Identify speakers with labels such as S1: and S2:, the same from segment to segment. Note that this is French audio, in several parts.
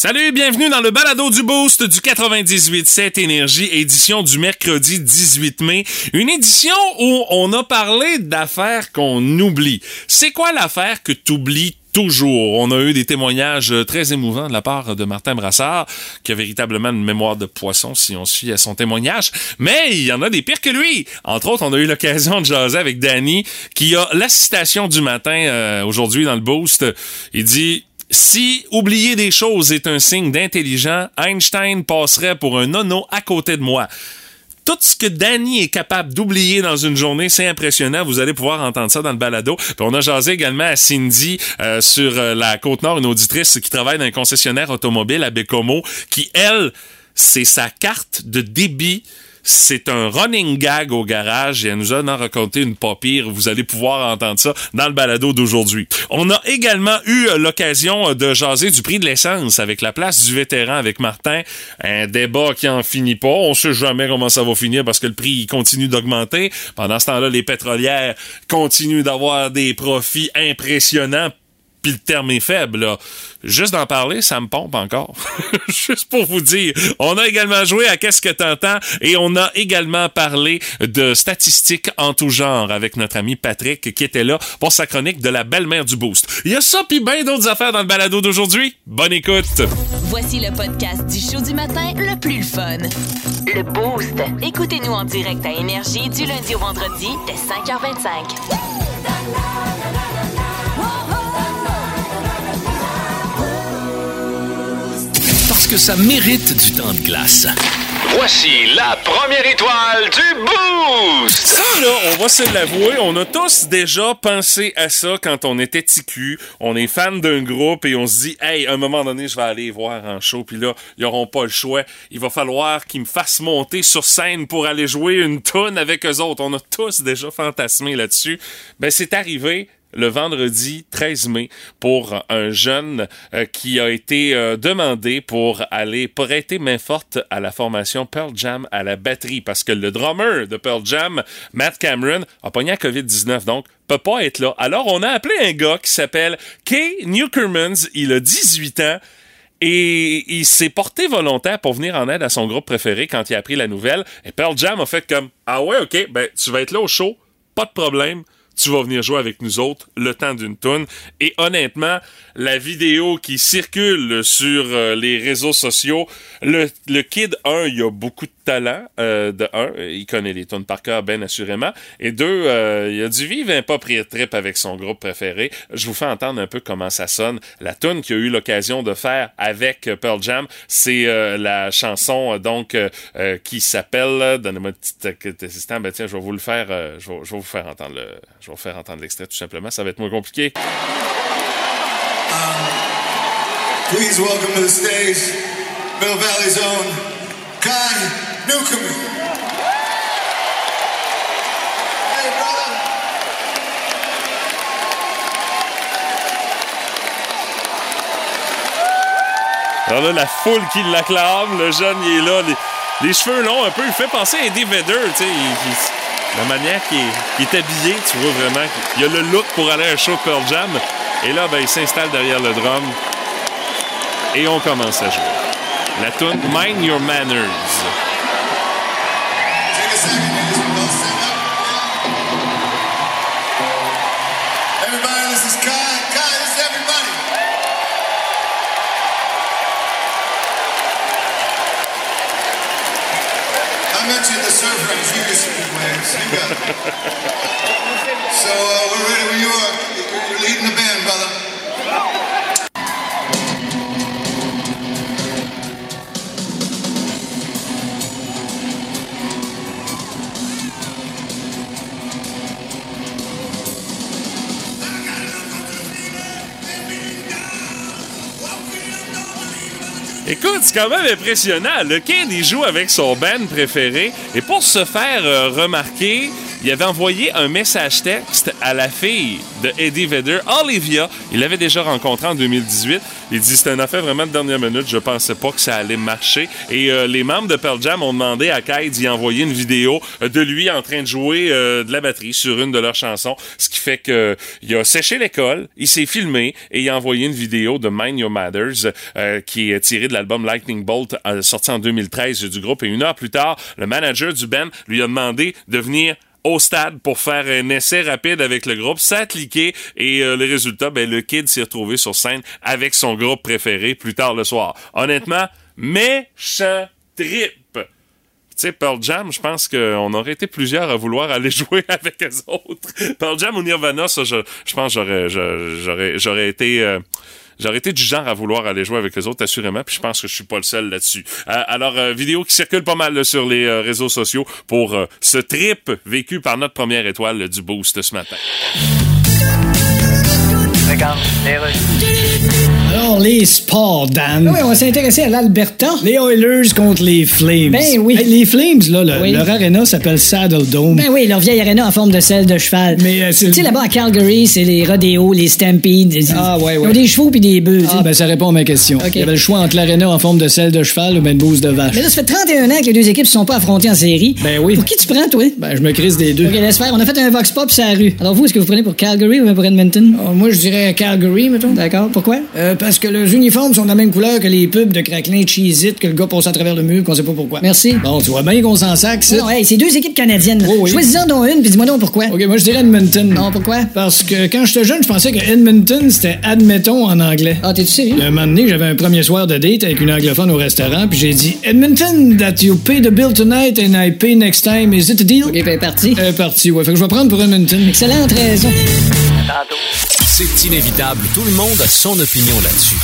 S1: Salut, bienvenue dans le balado du Boost du 98.7 Énergie, édition du mercredi 18 mai. Une édition où on a parlé d'affaires qu'on oublie. C'est quoi l'affaire que t'oublies toujours? On a eu des témoignages très émouvants de la part de Martin Brassard, qui a véritablement une mémoire de poisson si on suit à son témoignage. Mais il y en a des pires que lui. Entre autres, on a eu l'occasion de jaser avec Danny, qui a l'assistation du matin euh, aujourd'hui dans le boost. Il dit si oublier des choses est un signe d'intelligent, Einstein passerait pour un nono à côté de moi. Tout ce que Danny est capable d'oublier dans une journée, c'est impressionnant. Vous allez pouvoir entendre ça dans le balado. On a jasé également à Cindy euh, sur euh, la Côte-Nord, une auditrice qui travaille dans un concessionnaire automobile à Bécomo, qui, elle, c'est sa carte de débit c'est un running gag au garage et elle nous a en raconté une pas. Vous allez pouvoir entendre ça dans le balado d'aujourd'hui. On a également eu l'occasion de jaser du prix de l'essence avec la place du vétéran avec Martin. Un débat qui en finit pas. On sait jamais comment ça va finir parce que le prix continue d'augmenter. Pendant ce temps-là, les pétrolières continuent d'avoir des profits impressionnants puis le terme est faible. Là. Juste d'en parler, ça me pompe encore. Juste pour vous dire. On a également joué à Qu'est-ce que t'entends et on a également parlé de statistiques en tout genre avec notre ami Patrick qui était là pour sa chronique de la belle-mère du Boost. Il y a ça puis bien d'autres affaires dans le balado d'aujourd'hui. Bonne écoute.
S2: Voici le podcast du show du matin le plus fun. Le Boost. Écoutez-nous en direct à Énergie du lundi au vendredi dès 5h25.
S3: Que ça mérite du temps de glace.
S4: Voici la première étoile du Boost!
S1: Ça, là, on va se l'avouer, on a tous déjà pensé à ça quand on était TQ. On est fan d'un groupe et on se dit, hey, à un moment donné, je vais aller voir en show, puis là, ils auront pas le choix. Il va falloir qu'ils me fassent monter sur scène pour aller jouer une tonne avec eux autres. On a tous déjà fantasmé là-dessus. Ben, c'est arrivé le vendredi 13 mai pour un jeune euh, qui a été euh, demandé pour aller prêter main forte à la formation Pearl Jam à la batterie parce que le drummer de Pearl Jam, Matt Cameron, a pogné à COVID-19 donc peut pas être là. Alors on a appelé un gars qui s'appelle Kay Newkermans, il a 18 ans. Et il s'est porté volontaire pour venir en aide à son groupe préféré quand il a appris la nouvelle. Et Pearl Jam a fait comme Ah ouais, ok, ben tu vas être là au show, pas de problème tu vas venir jouer avec nous autres le temps d'une toune. Et honnêtement, la vidéo qui circule sur euh, les réseaux sociaux, le, le Kid 1, il a beaucoup de talent. Euh, de un, il connaît les tunes par cœur, bien assurément. Et deux, euh, il a dû vivre un pas trip avec son groupe préféré. Je vous fais entendre un peu comment ça sonne. La tune qu'il a eu l'occasion de faire avec Pearl Jam, c'est la chanson donc qui s'appelle, donnez-moi un petit assistant, ben tiens, je vais vous le faire, je vais, je, vais, vous faire entendre le, je vais faire entendre l'extrait tout simplement, ça va être moins compliqué.
S5: Um, please welcome to the stage, Mill Valley's own Kai Newcomer.
S1: Alors là, la foule qui l'acclame, le jeune, il est là, les, les, cheveux longs un peu, il fait penser à Eddie Vedder, tu sais, la manière qu'il est, habillé, tu vois vraiment, il a le look pour aller à un show Pearl Jam. Et là, ben, il s'installe derrière le drum et on commence à jouer. La tune Mind Your Manners.
S5: So uh, we're ready when you are.
S1: Écoute, c'est quand même impressionnant. Le Kid, il joue avec son band préféré. Et pour se faire euh, remarquer, il avait envoyé un message texte à la fille de Eddie Vedder, Olivia. Il l'avait déjà rencontré en 2018. Il dit c'était un affaire vraiment de dernière minute. Je pensais pas que ça allait marcher. Et euh, les membres de Pearl Jam ont demandé à Kai d'y envoyer une vidéo de lui en train de jouer euh, de la batterie sur une de leurs chansons. Ce qui fait que il a séché l'école, il s'est filmé et il a envoyé une vidéo de Mind Your Matters euh, qui est tirée de l'album Lightning Bolt euh, sorti en 2013 du groupe. Et une heure plus tard, le manager du band lui a demandé de venir au stade pour faire un essai rapide avec le groupe. Ça et euh, le résultat, ben, le kid s'est retrouvé sur scène avec son groupe préféré plus tard le soir. Honnêtement, méchant trip. Tu sais, Pearl Jam, je pense qu'on aurait été plusieurs à vouloir aller jouer avec les autres. Pearl Jam ou Nirvana, ça, je, pense j'aurais, j'aurais été... euh, J'aurais été du genre à vouloir aller jouer avec les autres, assurément, puis je pense que je suis pas le seul là-dessus. Euh, alors, euh, vidéo qui circule pas mal sur les euh, réseaux sociaux pour ce trip vécu par notre première étoile du Boost ce matin.
S6: Alors, les sports, Dan.
S7: Oui, on s'est intéressé à l'Alberta.
S6: Les Oilers contre les Flames.
S7: Ben oui.
S6: Hey, les Flames, là, le-
S7: Oui.
S6: leur arena s'appelle Saddle Dome.
S7: Ben oui, leur vieille arena en forme de selle de cheval.
S6: Mais, euh, c'est-
S7: Tu sais, là-bas à Calgary, c'est les rodéos, les stampedes.
S6: Ah, ouais,
S7: Ils
S6: ouais.
S7: ont des chevaux puis des bœufs.
S6: Ah, ben ça répond à ma question.
S7: Ok.
S6: Il y avait le choix entre l'arena en forme de selle de cheval ou ben de bouse de vache.
S7: Mais là, ça fait 31 ans que les deux équipes ne sont pas affrontées en série.
S6: Ben oui.
S7: Pour qui tu prends, toi?
S6: Ben, je me crise des deux.
S7: Ok, laisse faire. On a fait un vox pop sur la rue. Alors vous, est-ce que vous prenez pour Calgary ou pour Edmonton?
S6: Oh, moi, je dirais Calgary, mettons.
S7: D'accord. Pourquoi?
S6: Euh, parce que les uniformes sont de la même couleur que les pubs de craquelin cheese-it que le gars passe à travers le mur qu'on sait pas pourquoi.
S7: Merci.
S6: Bon, tu vois bien qu'on s'en sac, ça.
S7: Non, hey, c'est deux équipes canadiennes.
S6: Oh, oui.
S7: Choisis-en dont une, puis dis-moi donc pourquoi.
S6: OK, moi, je dirais Edmonton.
S7: Non, pourquoi?
S6: Parce que quand j'étais jeune, je pensais que Edmonton, c'était admettons en anglais.
S7: Ah, t'es-tu sérieux?
S6: Un moment donné, j'avais un premier soir de date avec une anglophone au restaurant, puis j'ai dit Edmonton, that you pay the bill tonight and I pay next time, is it a deal?
S7: Ok, ben parti.
S6: Euh, parti, ouais. Fait que je vais prendre pour Edmonton.
S7: Excellente raison.
S3: C'est inévitable, tout le monde a son opinion là-dessus.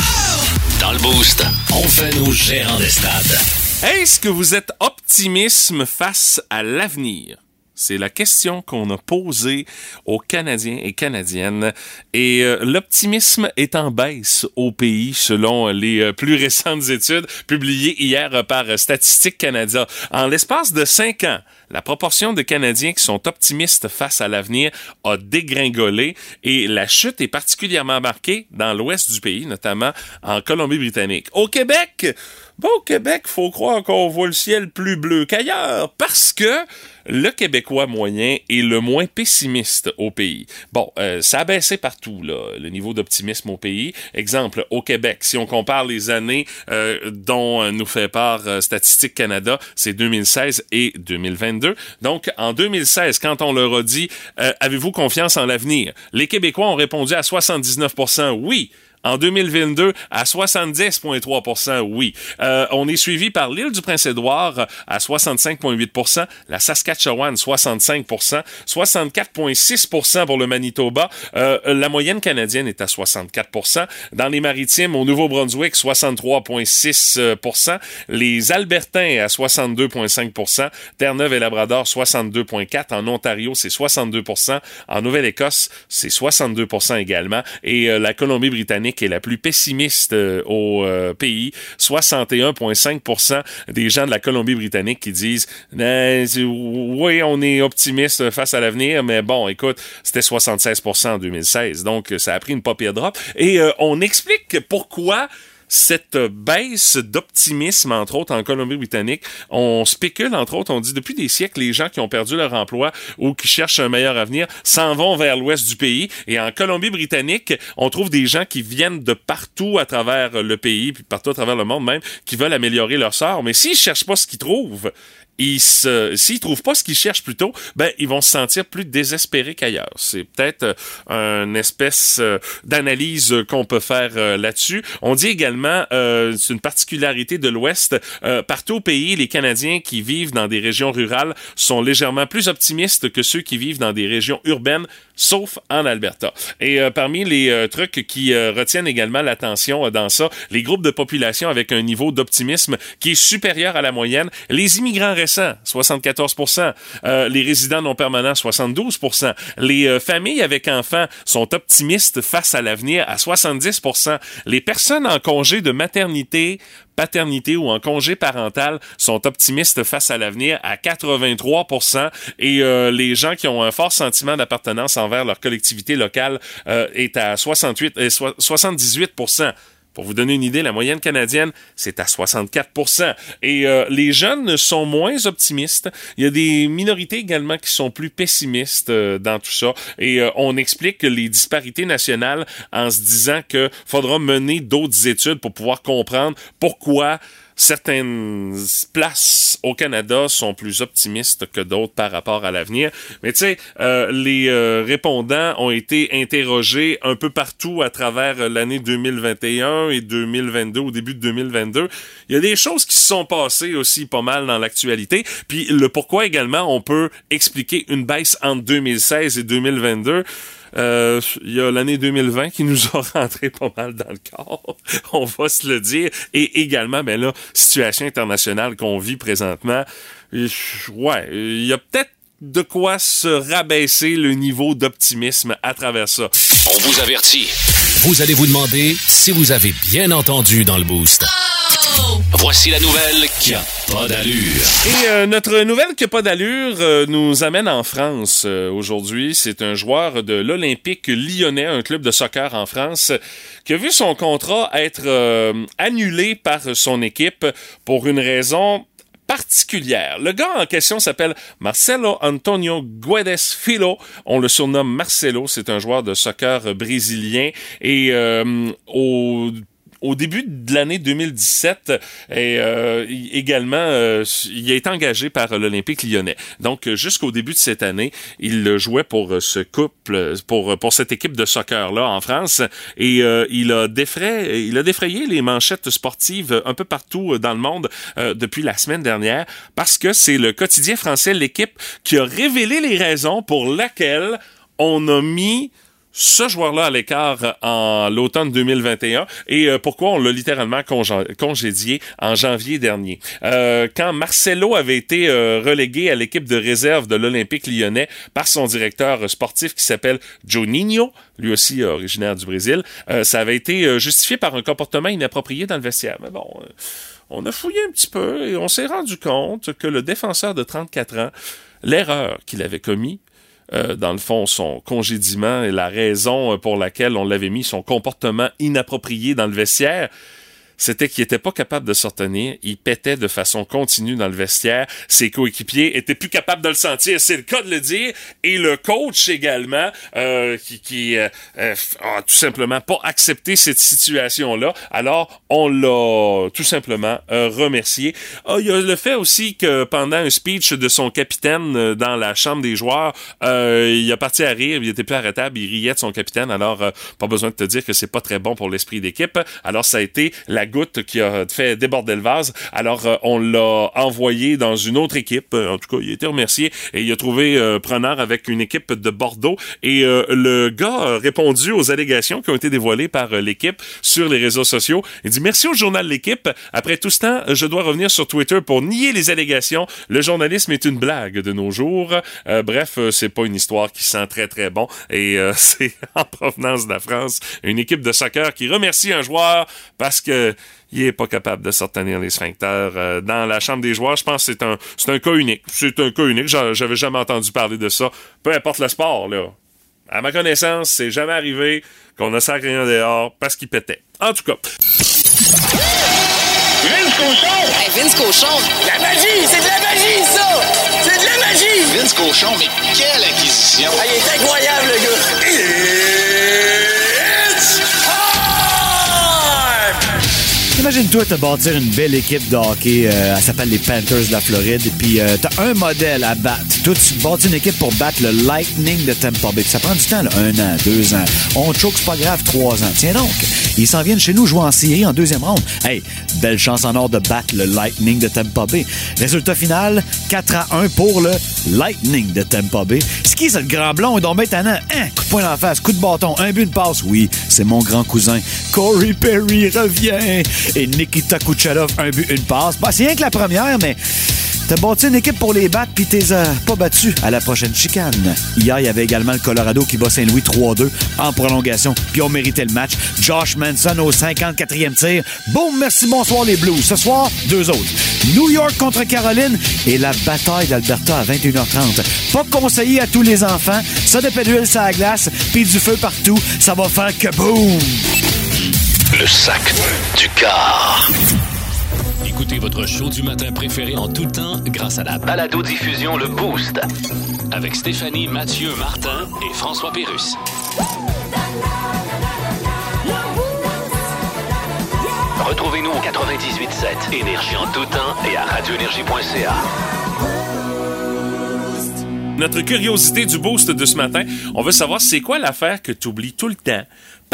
S3: Dans le Boost, on fait nos gérants des stades.
S1: Est-ce que vous êtes optimisme face à l'avenir? C'est la question qu'on a posée aux Canadiens et Canadiennes. Et euh, l'optimisme est en baisse au pays selon les euh, plus récentes études publiées hier par Statistique Canada. En l'espace de cinq ans, la proportion de Canadiens qui sont optimistes face à l'avenir a dégringolé et la chute est particulièrement marquée dans l'ouest du pays, notamment en Colombie-Britannique. Au Québec, bon, au Québec, faut croire qu'on voit le ciel plus bleu qu'ailleurs parce que le Québécois moyen est le moins pessimiste au pays. Bon, euh, ça a baissé partout, là, le niveau d'optimisme au pays. Exemple, au Québec, si on compare les années euh, dont nous fait part euh, Statistique Canada, c'est 2016 et 2022. Donc, en 2016, quand on leur a dit Avez-vous confiance en l'avenir? Les Québécois ont répondu à 79% oui. En 2022, à 70,3% oui. Euh, on est suivi par l'île du Prince-Édouard à 65,8% la Saskatchewan 65% 64,6% pour le Manitoba. Euh, la moyenne canadienne est à 64% Dans les maritimes, au Nouveau-Brunswick, 63,6% Les Albertains à 62,5% Terre-Neuve et Labrador, 62,4% En Ontario, c'est 62% En Nouvelle-Écosse, c'est 62% également. Et euh, la Colombie-Britannique est la plus pessimiste euh, au euh, pays. 61,5% des gens de la Colombie-Britannique qui disent c'est- oui, on est optimiste face à l'avenir, mais bon, écoute, c'était 76% en 2016, donc ça a pris une pas pire drop. Et euh, on explique pourquoi cette baisse d'optimisme, entre autres, en Colombie-Britannique. On spécule, entre autres, on dit depuis des siècles, les gens qui ont perdu leur emploi ou qui cherchent un meilleur avenir s'en vont vers l'ouest du pays. Et en Colombie-Britannique, on trouve des gens qui viennent de partout à travers le pays, puis partout à travers le monde même, qui veulent améliorer leur sort. Mais s'ils cherchent pas ce qu'ils trouvent, ils se, s'ils trouvent pas ce qu'ils cherchent plutôt, ben ils vont se sentir plus désespérés qu'ailleurs. C'est peut-être euh, une espèce euh, d'analyse qu'on peut faire euh, là-dessus. On dit également, euh, c'est une particularité de l'Ouest, partout au pays, les Canadiens qui vivent dans des régions rurales sont légèrement plus optimistes que ceux qui vivent dans des régions urbaines, sauf en Alberta. Et parmi les trucs qui retiennent également l'attention dans ça, les groupes de population avec un niveau d'optimisme qui est supérieur à la moyenne, les immigrants récents, 74% Euh, Les résidents non permanents, 72% Les euh, familles avec enfants sont optimistes face à l'avenir à 70% Les personnes en congé de maternité paternité ou en congé parental sont optimistes face à l'avenir à 83% et euh, les gens qui ont un fort sentiment d'appartenance envers leur collectivité locale euh, est à 68 et 78 pour vous donner une idée, la moyenne canadienne, c'est à 64% Et euh, les jeunes sont moins optimistes. Il y a des minorités également qui sont plus pessimistes euh, dans tout ça. Et euh, on explique les disparités nationales en se disant que faudra mener d'autres études pour pouvoir comprendre pourquoi certaines places au Canada sont plus optimistes que d'autres par rapport à l'avenir. Mais tu sais, euh, les euh, répondants ont été interrogés un peu partout à travers l'année 2021 et 2022, au début de 2022. Il y a des choses qui se sont passées aussi pas mal dans l'actualité. Puis le pourquoi également on peut expliquer une baisse entre 2016 et 2022. Euh, il y a l'année 2020 qui nous a rentré pas mal dans le corps, on va se le dire. Et également, ben là, situation internationale qu'on vit présentement. Ouais, il y a peut-être de quoi se rabaisser le niveau d'optimisme à travers ça.
S3: On vous avertit. Vous allez vous demander si vous avez bien entendu dans le boost. Voici la nouvelle qui a pas d'allure.
S1: Et euh, notre nouvelle qui a pas d'allure euh, nous amène en France euh, aujourd'hui. C'est un joueur de l'Olympique lyonnais, un club de soccer en France, qui a vu son contrat être annulé par son équipe pour une raison particulière. Le gars en question s'appelle Marcelo Antonio Guedes Filo. On le surnomme Marcelo. C'est un joueur de soccer brésilien. Et au au début de l'année 2017, et euh, également, euh, il a été engagé par l'Olympique lyonnais. Donc, jusqu'au début de cette année, il jouait pour ce couple, pour, pour cette équipe de soccer-là en France, et euh, il, a défrayé, il a défrayé les manchettes sportives un peu partout dans le monde depuis la semaine dernière, parce que c'est le quotidien français, l'équipe, qui a révélé les raisons pour lesquelles on a mis ce joueur-là à l'écart en l'automne 2021 et euh, pourquoi on l'a littéralement congédié en janvier dernier? Euh, quand Marcelo avait été euh, relégué à l'équipe de réserve de l'Olympique lyonnais par son directeur sportif qui s'appelle Juninho, lui aussi originaire du Brésil, ça avait été justifié par un comportement inapproprié dans le vestiaire. Mais bon, on a fouillé un petit peu et on s'est rendu compte que le défenseur de 34 ans, l'erreur qu'il avait commis, euh, dans le fond, son congédiement et la raison pour laquelle on l'avait mis, son comportement inapproprié dans le vestiaire, c'était qu'il était pas capable de se retenir. Il pétait de façon continue dans le vestiaire. Ses coéquipiers étaient plus capables de le sentir. C'est le cas de le dire. Et le coach également, euh, qui, qui euh, euh, a tout simplement pas accepté cette situation-là. Alors, on l'a tout simplement remercié. Ah, il y a le fait aussi que pendant un speech de son capitaine dans la chambre des joueurs, il a parti à rire. Il était plus arrêtable. Il riait de son capitaine. Alors, pas besoin de te dire que c'est pas très bon pour l'esprit d'équipe. Alors, ça a été la goutte qui a fait déborder le vase. Alors, euh, on l'a envoyé dans une autre équipe. Euh, en tout cas, il a été remercié et il a trouvé euh, preneur avec une équipe de Bordeaux. Et le gars a répondu aux allégations qui ont été dévoilées par l'équipe sur les réseaux sociaux. Il dit merci au journal L'équipe. Après tout ce temps, je dois revenir sur Twitter pour nier les allégations. Le journalisme est une blague de nos jours. bref, c'est pas une histoire qui sent très très bon et c'est en provenance de la France. Une équipe de soccer qui remercie un joueur parce que il est pas capable de sortir les sphincters euh, dans la chambre des joueurs. Je pense que c'est un, c'est un cas unique. C'est un cas unique. J'avais jamais entendu parler de ça. Peu importe le sport, là. À ma connaissance, c'est jamais arrivé qu'on a sacré rien dehors parce qu'il pétait. En tout cas.
S8: Vince Cochon! Hey, Vince Cochon! La magie! C'est de la magie, ça! C'est de la magie!
S9: Vince Cochon, mais quelle acquisition!
S8: Ah, il est incroyable, le gars!
S10: Imagine-toi te bâtir une belle équipe de hockey. Euh, elle s'appelle les Panthers de la Floride. Et puis, euh, t'as un modèle à battre. Toi, tu bâtis une équipe pour battre le Lightning de Tampa Bay. Ça prend du temps, là. un an, deux ans. On choke, c'est pas grave, trois ans. Tiens donc, ils s'en viennent chez nous jouer en série en deuxième ronde. Hey, belle chance en or de battre le Lightning de Tampa Bay. Résultat final, 4 à 1 pour le Lightning de Tampa Bay. C'est qui, ce grand blond? Doit tannant. Hein? Coup de poing en face, coup de bâton, un but, une passe. Oui, c'est mon grand cousin. Corey Perry revient et Nikita Kucherov, un but, une passe. Bah, c'est rien que la première, mais T'as bâti une équipe pour les battre puis t'es euh, pas battu à la prochaine chicane. Hier, il y avait également le Colorado qui bat Saint-Louis 3-2 en prolongation puis on méritait le match. Josh Manson au 54e tir. Boum, merci, bonsoir les Blues. Ce soir, deux autres. New York contre Caroline et la bataille d'Alberta à 21h30. Pas conseillé à tous les enfants. Ça de d'huile la glace puis du feu partout. Ça va faire que boum!
S3: Le sac du car. Écoutez votre show du matin préféré en tout temps grâce à la
S4: Balado-diffusion Le Boost.
S3: avec Stéphanie, Mathieu, Martin et François Pérus.
S4: Retrouvez-nous au 98.7 Énergie en tout temps et à radioénergie.ca.
S1: Notre curiosité du boost de ce matin, on veut savoir c'est quoi l'affaire que tu oublies tout le temps,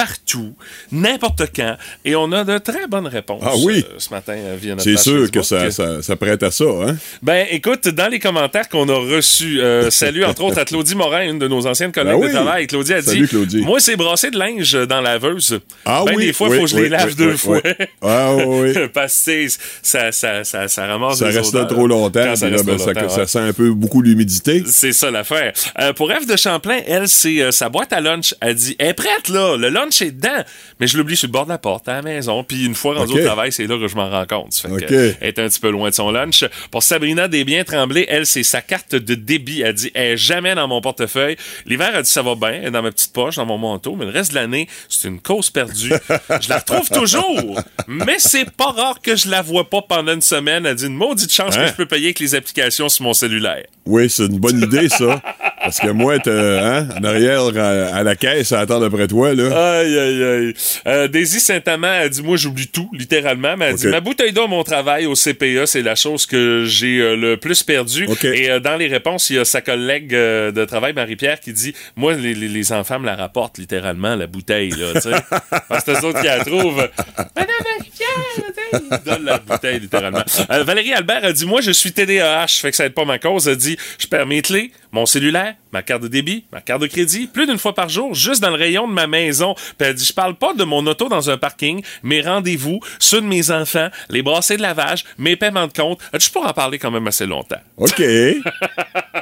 S1: partout, n'importe quand. Et on a de très bonnes réponses
S11: Ah oui?
S1: euh, ce matin euh, via notre
S11: C'est sûr que ça, ça, ça prête à ça, hein?
S1: Ben, écoute, dans les commentaires qu'on a reçus, euh, salut entre autres à Claudie Morin, une de nos anciennes collègues
S11: Ben oui.
S1: de travail. Claudie a
S11: Salut,
S1: dit
S11: Claudie.
S1: Moi, c'est brasser de linge dans la laveuse.
S11: Ah
S1: ben,
S11: oui,
S1: des fois, il
S11: oui,
S1: faut que je les lave deux fois.
S11: Ah oui.
S1: Parce que ça, ça, ça, ça ramasse
S11: Ça reste là trop longtemps, là,
S1: reste
S11: ben,
S1: trop
S11: ça,
S1: longtemps,
S11: ça sent un peu beaucoup l'humidité.
S1: C'est ça l'affaire. Euh, pour Eve de Champlain, elle, c'est sa boîte à lunch. Elle dit, elle est prête là, le lunch est dedans. Mais je l'oublie sur le bord de la porte à la maison. Puis une fois rendu
S11: Ok.
S1: au travail, c'est là que je m'en rends compte. Fait que,
S11: Ok.
S1: euh, elle est un petit peu loin de son lunch. Pour Sabrina Desbiens Tremblay, elle, c'est sa carte de débit. Elle dit, elle est jamais dans mon portefeuille. L'hiver, elle dit, ça va bien, elle est dans ma petite poche, dans mon manteau. Mais le reste de l'année, c'est une cause perdue. je la retrouve toujours. Mais c'est pas rare que je la vois pas pendant une semaine. Elle dit, une maudite chance
S11: Hein?
S1: que je peux payer avec les applications sur mon cellulaire.
S11: Oui, c'est une bonne idée, ça. Parce que moi, être hein, en arrière à, à la caisse à attendre après toi, là.
S1: Aïe, aïe, aïe. Euh, Daisy Saint-Amand a dit, moi, j'oublie tout, littéralement. Mais elle dit, ma bouteille d'eau à mon travail au CPA, c'est la chose que j'ai euh, le plus perdue. Et euh, dans les réponses, il y a sa collègue de travail, Marie-Pierre, qui dit, moi, les, les- les enfants me la rapportent, littéralement, la bouteille, là, tu sais. Parce que c'est autres qui la trouvent. Madame Marie-Pierre, donnent la bouteille, littéralement. Valérie Albert a dit, moi, je suis TDAH, fait que ça aide pas ma cause. Elle dit, je perds mes clés, mon cellulaire, ma carte de débit, ma carte de crédit, plus d'une fois par jour, juste dans le rayon de ma maison. Puis elle dit, je parle pas de mon auto dans un parking, mes rendez-vous, ceux de mes enfants, les brassées de lavage, mes paiements de compte. Je pourrais en parler quand même assez longtemps?
S11: OK.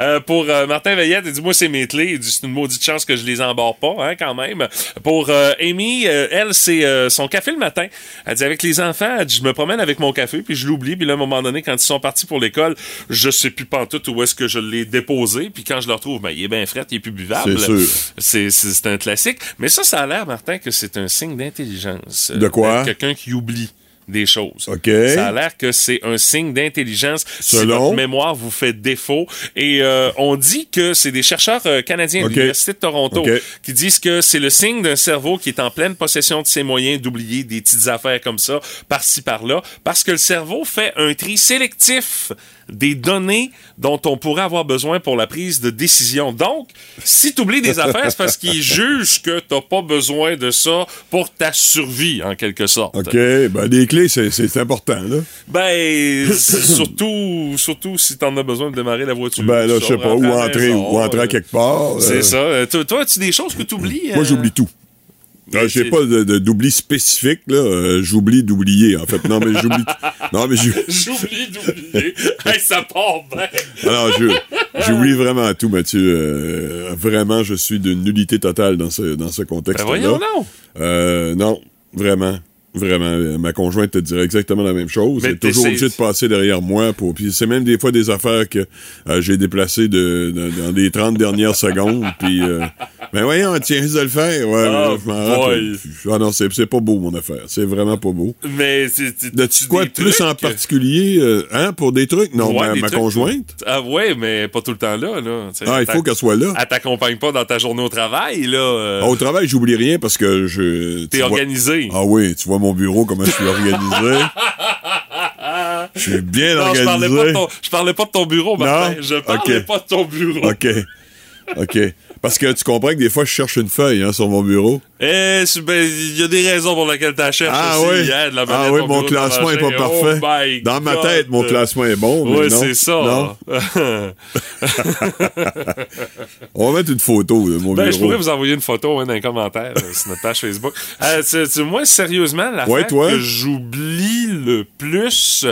S1: Euh, pour euh, Martin Veillette, il dit Moi, c'est mes clés. Il dit C'est une maudite chance que je les embarre pas, hein, quand même. Pour euh, Amy, euh, elle, c'est euh, son café le matin. Elle dit Avec les enfants, elle dit, je me promène avec mon café, puis je l'oublie. Puis là, à un moment donné, quand ils sont partis pour l'école, je sais plus pantoute où est-ce que je l'ai déposé. Puis quand je le retrouve, ben, il est bien frais, il est plus buvable.
S11: C'est sûr.
S1: C'est, un classique. Mais ça, ça a l'air, Martin, que c'est un signe d'intelligence.
S11: De quoi?
S1: Quelqu'un qui oublie des choses.
S11: OK.
S1: Ça a l'air que c'est un signe d'intelligence. Si votre mémoire vous fait défaut. Et euh, on dit que c'est des chercheurs euh, canadiens de l'Université de Toronto qui disent que c'est le signe d'un cerveau qui est en pleine possession de ses moyens d'oublier des petites affaires comme ça, par-ci, par-là, parce que le cerveau fait un tri sélectif des données dont on pourrait avoir besoin pour la prise de décision. Donc, si tu oublies des affaires, c'est parce qu'il juge que t'as pas besoin de ça pour ta survie, en quelque sorte.
S11: OK. Ben, les clés, c'est- important, là.
S1: Ben, surtout, surtout si t'en as besoin de démarrer la voiture.
S11: Ben, là, je sais pas, ou entrer, ou
S1: euh,
S11: quelque part.
S1: C'est
S11: euh,
S1: ça. Euh, Toi, toi, as-tu des choses que tu oublies?
S11: Moi, j'oublie tout. Euh, J'ai pas de- de- d'oubli spécifique, là. Euh, j'oublie d'oublier, en fait. Non, mais j'oublie. non, mais j'oublie.
S1: D'oublier. hey, ça part bien.
S11: Alors, je- j'oublie vraiment tout, Mathieu. Euh, vraiment, je suis d'une nullité totale dans ce, dans ce
S1: Ben
S11: contexte-là.
S1: voyons donc.
S11: Euh, non, vraiment. Vraiment. Euh, Ma conjointe te dirait exactement la même chose.
S1: Mais
S11: Elle est toujours obligée de passer derrière moi. Pour... Puis c'est même des fois des affaires que euh, j'ai déplacées de, de- dans les 30 dernières secondes. Puis, euh, ben voyons, tiens, de le faire. Ouais,
S1: Ah,
S11: je m'en. Ah non, c'est pas beau, mon affaire. C'est vraiment pas beau.
S1: Mais c'est.
S11: As-tu quoi de plus en particulier? euh, hein, pour des trucs? Non,
S1: Ouais,
S11: ma,
S1: des
S11: ma
S1: trucs.
S11: conjointe?
S1: Ah ouais, mais pas tout le temps là. là. Tu
S11: Ah, il faut qu'elle soit là.
S1: Elle t'accompagne pas dans ta journée au travail, là.
S11: Ah, Au travail, j'oublie rien parce que je.
S1: T'es
S11: tu
S1: organisé.
S11: Ah oui, tu vois mon bureau, comment je suis organisé. Je suis bien
S1: non, je
S11: organisé.
S1: parlais, pas de ton, je parlais pas de ton bureau, Martin.
S11: Non?
S1: Je parlais pas de ton bureau.
S11: OK. OK. Parce que tu comprends que des fois, je cherche une feuille hein, sur mon bureau.
S1: Eh, ben, il y a des raisons pour lesquelles
S11: Ah
S1: aussi,
S11: oui.
S1: hein, de la
S11: ah
S1: manière
S11: oui,
S1: dont
S11: mon
S1: ton
S11: classement est pas parfait.
S1: Oh
S11: Dans ma tête, mon classement est bon.
S1: Oui, c'est ça.
S11: Non. On va mettre une photo de mon
S1: Ben, je
S11: bureau.
S1: pourrais vous envoyer une photo hein, dans les commentaires euh, sur notre page Facebook. Euh, tu- tu- moi, sérieusement, l'affaire
S11: Ouais,
S1: que j'oublie le plus...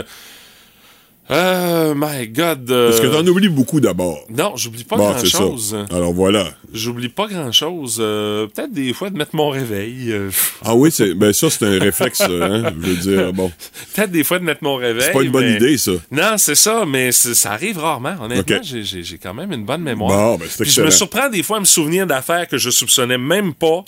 S1: Euh, my God. euh,
S11: Parce que t'en oublies beaucoup d'abord.
S1: Non, j'oublie pas
S11: Bon,
S1: grand-chose.
S11: Alors voilà.
S1: J'oublie pas grand-chose. Euh, Peut-être des fois de mettre mon réveil. euh,
S11: Ah oui, c'est ben ça c'est un réflexe, hein, je veux dire. Bon,
S1: Peut-être des fois de mettre mon réveil.
S11: c'est pas une bonne
S1: mais-
S11: idée ça.
S1: Non, c'est ça, mais ça arrive rarement. Honnêtement,
S11: Ok.
S1: j'ai- quand même une bonne mémoire.
S11: Bon, ben,
S1: Puis je me surprends des fois à me souvenir d'affaires que je soupçonnais même pas.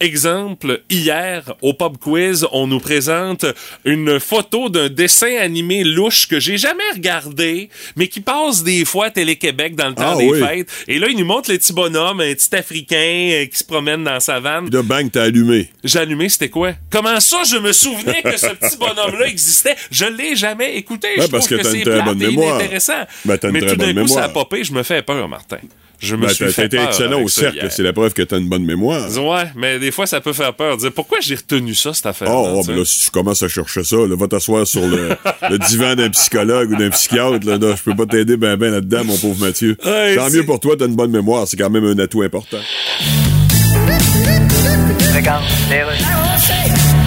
S1: Exemple, hier, au pub quiz, on nous présente une photo d'un dessin animé louche que j'ai jamais regardé, mais qui passe des fois à Télé-Québec dans le temps
S11: Ah
S1: des
S11: oui.
S1: fêtes. Et là, il nous montre le petit bonhomme, un petit Africain euh, qui se promène dans sa vanne.
S11: Là, bang, t'as allumé.
S1: J'ai allumé, c'était quoi? Comment ça, je me souvenais que ce petit bonhomme-là existait? Je l'ai jamais écouté.
S11: Ouais,
S1: je
S11: parce
S1: trouve
S11: que
S1: que,
S11: t'as une
S1: c'est plate
S11: bonne
S1: et
S11: mémoire.
S1: inintéressant.
S11: Ben,
S1: Mais tout d'un coup, ça a
S11: mémoire.
S1: popé, je me fais peur, Martin. Je me
S11: Ben,
S1: suis fait peur
S11: excellent au cercle, c'est la preuve que t'as une bonne mémoire.
S1: Ouais, mais des fois, ça peut faire peur. Dire, pourquoi j'ai retenu ça, cette affaire
S11: Oh, oh, ben là, si tu commences à chercher ça, là, va t'asseoir sur le, le divan d'un psychologue ou d'un psychiatre. Là, là, je peux pas t'aider ben ben là-dedans, mon pauvre Mathieu. Tant mieux pour toi, t'as une bonne mémoire. C'est quand même un atout important.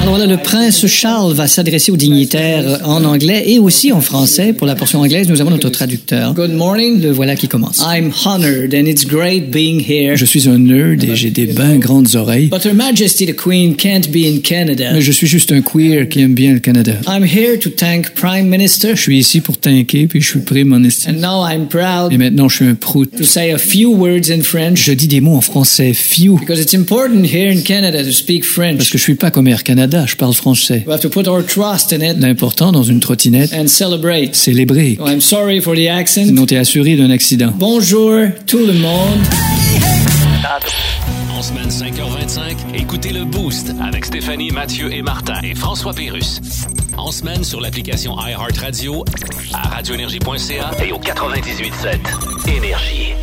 S6: Alors voilà, le prince Charles va s'adresser aux dignitaires en anglais et aussi en français. Pour la portion anglaise, nous avons notre traducteur. Good morning. Le voilà qui commence. I'm honored and it's great being here.
S12: Je suis un nerd et j'ai des ben grandes oreilles.
S6: But Her Majesty the Queen can't be in Canada.
S12: Mais je suis juste un queer qui aime bien le Canada.
S6: I'm here to thank Prime Minister.
S12: Je suis ici pour tanker, puis je suis mon estime.
S6: And now I'm proud
S12: Et maintenant, je suis un prout.
S6: to say a few words in French
S12: Je dis des mots en français, few,
S6: because it's important here in Canada to speak French.
S12: parce que je suis pas comme Air Canada, je parle français.
S6: We have to put our trust in it
S12: L'important dans une trottinette,
S6: and celebrate.
S12: célébrer.
S6: Oh, I'm sorry for the accent.
S12: Sinon, t'es assuré d'un accident.
S6: Bonjour tout le monde.
S3: En semaine 5h25, écoutez le Boost
S4: Avec Stéphanie, Mathieu et Martin.
S3: et François Pérus. En semaine sur l'application iHeartRadio
S4: À radioénergie.ca et au 98.7 Énergie.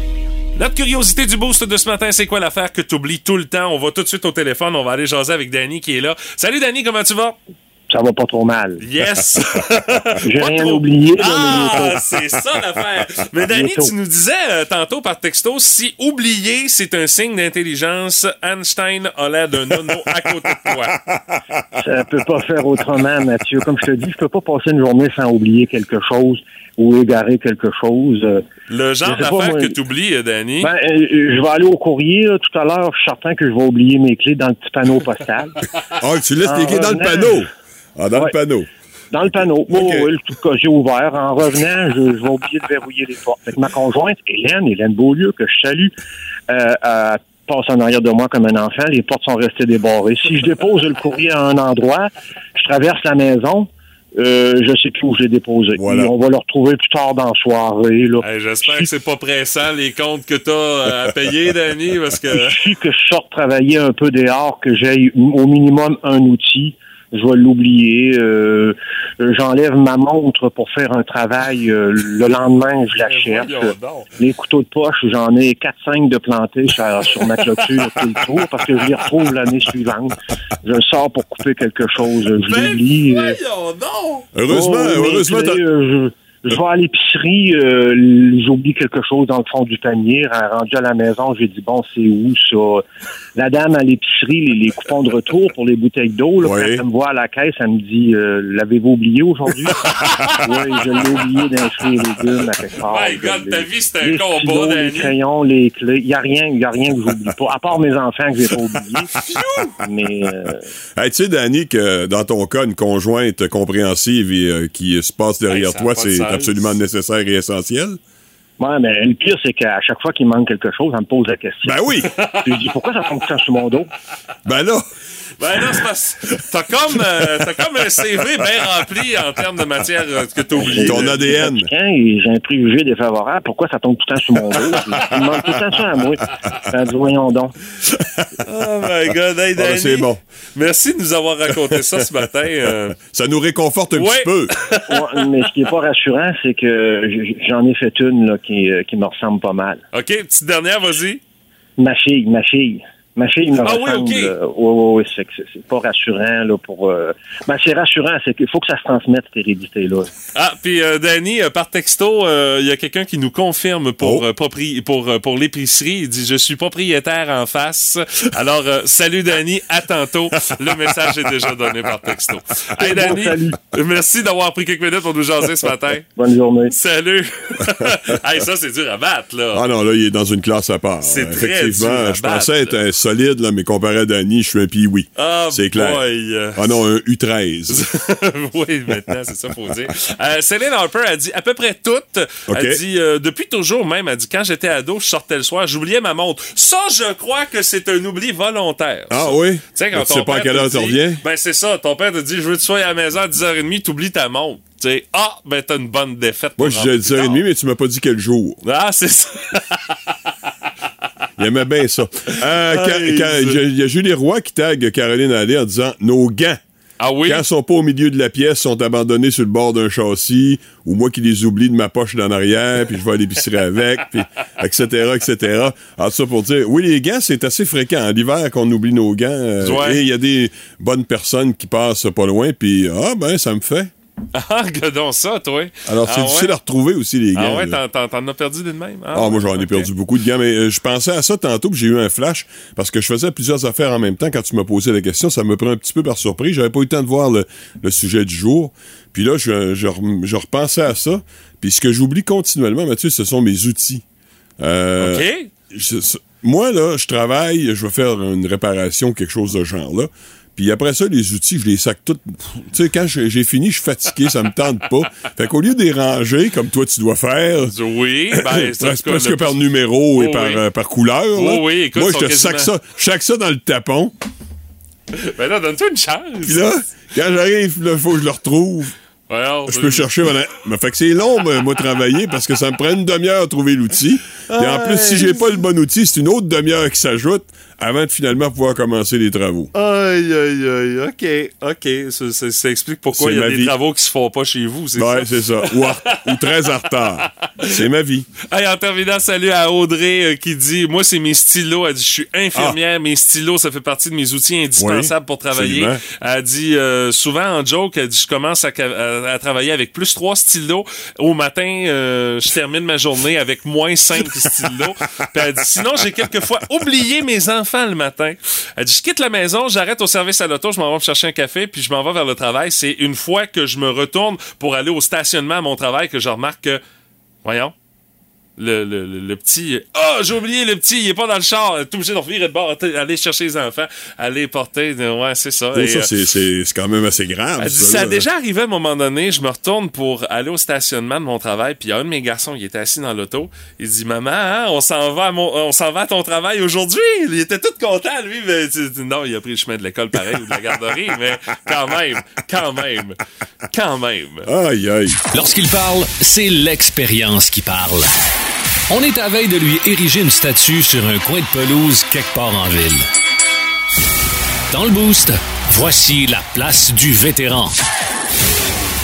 S1: Notre curiosité du boost de ce matin, c'est quoi l'affaire que tu oublies tout le temps? On va tout de suite au téléphone, on va aller jaser avec Danny qui est là. Salut Danny, comment tu vas?
S13: Ça va pas trop mal.
S1: Yes!
S13: J'ai rien
S1: trop.
S13: oublié, là,
S1: Ah, c'est ça l'affaire. Mais Danny, tu nous disais euh, tantôt par texto, si oublier, c'est un signe d'intelligence, Einstein a l'air d'un nono à côté de toi.
S13: ça peut pas faire autrement, Mathieu. Comme je te dis, je peux pas passer une journée sans oublier quelque chose ou égarer quelque chose. Euh,
S1: Le genre d'affaire que tu oublies, Danny?
S13: Ben, euh, je vais aller au courrier là, tout à l'heure. Je suis certain que je vais oublier mes clés dans le petit panneau postal.
S11: Ah, tu laisses tes clés dans le panneau. Ah, dans
S13: Ouais.
S11: le panneau.
S13: Dans le panneau. Oh,
S11: Ok.
S13: oui, le tout cas, j'ai ouvert. En revenant, je, je vais oublier de verrouiller les portes. Fait que ma conjointe, Hélène, Hélène Beaulieu, que je salue, euh, elle passe en arrière de moi comme un enfant. Les portes sont restées débarrées. Si je dépose le courrier à un endroit, je traverse la maison, euh, je sais plus où je l'ai déposé.
S11: Voilà.
S13: Et on va le retrouver plus tard dans la soirée.
S1: Hey, J'espère que c'est pas pressant les comptes que t'as euh, à payer, Danny, parce que.
S13: Il suffit que je sorte travailler un peu dehors, que j'aille au minimum un outil. Je vais l'oublier. Euh, euh, J'enlève ma montre pour faire un travail. euh, le lendemain, je la cherche. Les couteaux de poche, j'en ai 4-5 de plantés sur, sur ma clôture tout le tour parce que je les retrouve l'année suivante. Je sors pour couper quelque chose. Je l'oublie. euh!
S11: Heureusement,
S13: Oh,
S11: heureusement,
S13: euh, je, vais à l'épicerie, euh, j'oublie quelque chose dans le fond du panier. Rendu à la maison, j'ai dit bon, c'est où ça? La dame à l'épicerie, les, les coupons de retour pour les bouteilles d'eau, là,
S11: Oui.
S13: quand elle me voit à la caisse, elle me dit euh, l'avez-vous oublié aujourd'hui? Oui, je l'ai oublié d'inscrire les légumes à quelque part.
S1: My God,
S13: Je
S1: ta vie, c'est un
S13: les
S1: combat,
S13: stylos, les crayons, les clés, il y a rien, il y a rien que j'oublie pas, à part mes enfants que j'ai pas oubliés. mais euh,
S11: Hey, tu sais, Danny, que dans ton cas, une conjointe compréhensive et euh, qui se passe derrière
S1: Hey,
S11: toi, c'est. Absolument nécessaire et essentiel.
S13: Ouais, mais le pire, c'est qu'à chaque fois qu'il manque quelque chose, elle me pose la question.
S11: Ben oui!
S13: Je dis, pourquoi ça tombe tout le temps sur mon dos?
S11: Ben là!
S1: Ben non, c'est parce t'as comme, euh, t'as comme un CV bien rempli en termes de matière euh, que t'as oublié.
S11: Ton ADN.
S13: J'ai un préjugé défavorable, pourquoi ça tombe tout le temps sur mon dos? Il demande tout le temps ça à moi. Dit, voyons donc.
S1: Oh my God, hey
S11: Ah, ben, c'est bon.
S1: Merci de nous avoir raconté ça ce matin. euh.
S11: Ça nous réconforte un
S1: Ouais.
S11: petit peu.
S13: Ouais, mais ce qui est pas rassurant, c'est que j'en ai fait une là, qui, euh, qui me ressemble pas mal.
S1: OK, petite dernière, vas-y.
S13: Ma fille, ma fille. Ma fille me
S1: Ah oui,
S13: ressemble.
S1: ok.
S13: euh, ouais, ouais, ouais, c'est, que c'est, c'est pas rassurant là pour. euh, Ben, c'est rassurant, c'est qu'il faut que ça se transmette cette hérédité là.
S1: Ah, puis euh, Danny, euh, par texto, euh, il y a quelqu'un qui nous confirme pour euh, propri- pour euh, pour l'épicerie. Il dit je suis propriétaire en face. Alors euh, salut Danny, à tantôt. Le message est déjà donné par texto. Hey
S13: Bon,
S1: Danny,
S13: salut.
S1: merci d'avoir pris quelques minutes pour nous jaser ce matin.
S13: Bonne journée.
S1: Salut. hey, ça c'est dur à battre là.
S11: Ah non, là, il est dans une classe à part.
S1: C'est
S11: Euh,
S1: très
S11: Effectivement,
S1: dur à
S11: je
S1: battre,
S11: pensais être un solide, là, mais comparé à Danny, je suis un pioui.
S1: Ah,
S11: c'est clair.
S1: boy.
S11: Ah non, un U13.
S1: oui, maintenant, c'est ça, faut dire. Euh, Céline Harper a dit à peu près toutes.
S11: OK.
S1: Elle dit, euh, depuis toujours même, elle dit, quand j'étais ado, je sortais le soir, j'oubliais ma montre. Ça, je crois que c'est un oubli volontaire.
S11: Ah oui?
S1: Tu sais, quand
S11: Tu sais pas à quelle heure tu reviens?
S1: Ben, c'est ça. Ton père te dit, je veux que tu sois à la maison à 10h30, t'oublies ta montre. Tu sais, ah, ben, t'as une bonne défaite.
S11: Moi, je disais
S1: rentrer plus
S11: 10h30, mais tu m'as pas dit quel jour.
S1: Ah, c'est ça.
S11: Il aimait bien ça. Euh. Il y a- Julie Roy qui tague Caroline Allais en disant Nos gants.
S1: Ah oui?
S11: Quand ils sont pas au milieu de la pièce, sont abandonnés sur le bord d'un châssis, ou moi qui les oublie de ma poche d'en arrière, puis je vais à l'épicerie avec, puis etc., etc. Alors ça pour dire, oui, les gants, c'est assez fréquent. En L'hiver, qu'on oublie nos gants, euh,
S1: Ouais.
S11: et il y a des bonnes personnes qui passent pas loin, puis ah ben, ça me fait.
S1: Ah, regardons ça, toi.
S11: Alors, c'est
S1: Ah,
S11: difficile
S1: ouais?
S11: à retrouver aussi, les gants.
S1: Ah ouais, t'en- as perdu d'une même?
S11: Ah, moi, j'en ai perdu beaucoup de gants, mais euh, je pensais à ça tantôt, puis j'ai eu un flash, parce que je faisais plusieurs affaires en même temps. Quand tu m'as posé la question, ça me prend un petit peu par surprise. J'avais pas eu le temps de voir le, le sujet du jour. Puis là, je, je, repensais à ça. Puis ce que j'oublie continuellement, Mathieu, ce sont mes outils. Euh,
S1: OK.
S11: je- moi, là, je travaille, je vais faire une réparation, quelque chose de genre, là. Puis après ça, les outils, je les sac toutes. Tu sais, quand j'ai fini, je suis fatigué, ça me tente pas. Fait qu'au lieu de les ranger, comme toi, tu dois faire,
S1: Oui, ben, c'est
S11: presque, presque
S1: le-
S11: par numéro et par,
S1: oui.
S11: euh, par couleur.
S1: Oh, oui, écoute,
S11: Moi, je te
S1: sont
S11: sac
S1: quasiment-
S11: ça, je sac ça dans le tapon.
S1: Ben là, donne-toi une chance.
S11: Puis là, quand j'arrive, il faut que je le retrouve. Je peux chercher pendant... Mais fait que c'est long, moi, moi, travailler, parce que ça me prend une demi-heure à trouver l'outil. Et en plus, si j'ai pas le bon outil, c'est une autre demi-heure qui s'ajoute avant de finalement pouvoir commencer les travaux.
S1: Aïe, aïe, aïe, OK, OK. Ça, ça- ça explique pourquoi il y a des
S11: vie.
S1: travaux qui se font pas chez vous, c'est
S11: Ouais,
S1: ça?
S11: c'est ça. Ou, ou très en retard. C'est ma vie.
S1: Hey, en terminant, salut à Audrey euh, qui dit Moi, c'est mes stylos. Elle dit Je suis infirmière, mes stylos, ça fait partie de mes outils indispensables
S11: Oui,
S1: pour travailler.
S11: absolument.
S1: Elle dit euh, Souvent en joke, elle dit Je commence à, ca- à- à travailler avec plus trois stylos. Au matin, euh, je termine ma journée avec moins cinq stylos. Puis elle dit Sinon, j'ai quelquefois oublié mes enfants le matin. Elle dit Je quitte la maison, j'arrête au service à l'auto, je m'en vais me chercher un café, puis je m'en vais vers le travail. C'est une fois que je me retourne pour aller au stationnement à mon travail que je remarque que Voyons. Le, le, le, le petit. Ah, j'ai oublié le petit, il est pas dans le char. Tout obligé de revenir de bord, aller chercher les enfants, aller porter. Ouais, c'est ça.
S11: Oh,
S1: Et,
S11: ça,
S1: euh,
S11: c'est- c'est c'est quand même assez grave.
S1: elle dit,
S11: ça,
S1: ça a déjà arrivé à un moment donné, je me retourne pour aller au stationnement de mon travail, puis il y a un de mes garçons, il était assis dans l'auto, il dit "Maman, hein, on s'en va à mon- on s'en va à ton travail aujourd'hui?" Il était tout content lui, mais tu- tu- non, il a pris le chemin de l'école pareil ou de la garderie, mais quand même, quand même, quand même.
S11: Aïe, aïe.
S3: Lorsqu'il parle, c'est l'expérience qui parle. On est à veille de lui ériger une statue sur un coin de pelouse quelque part en ville. Dans le boost, voici la place du vétéran.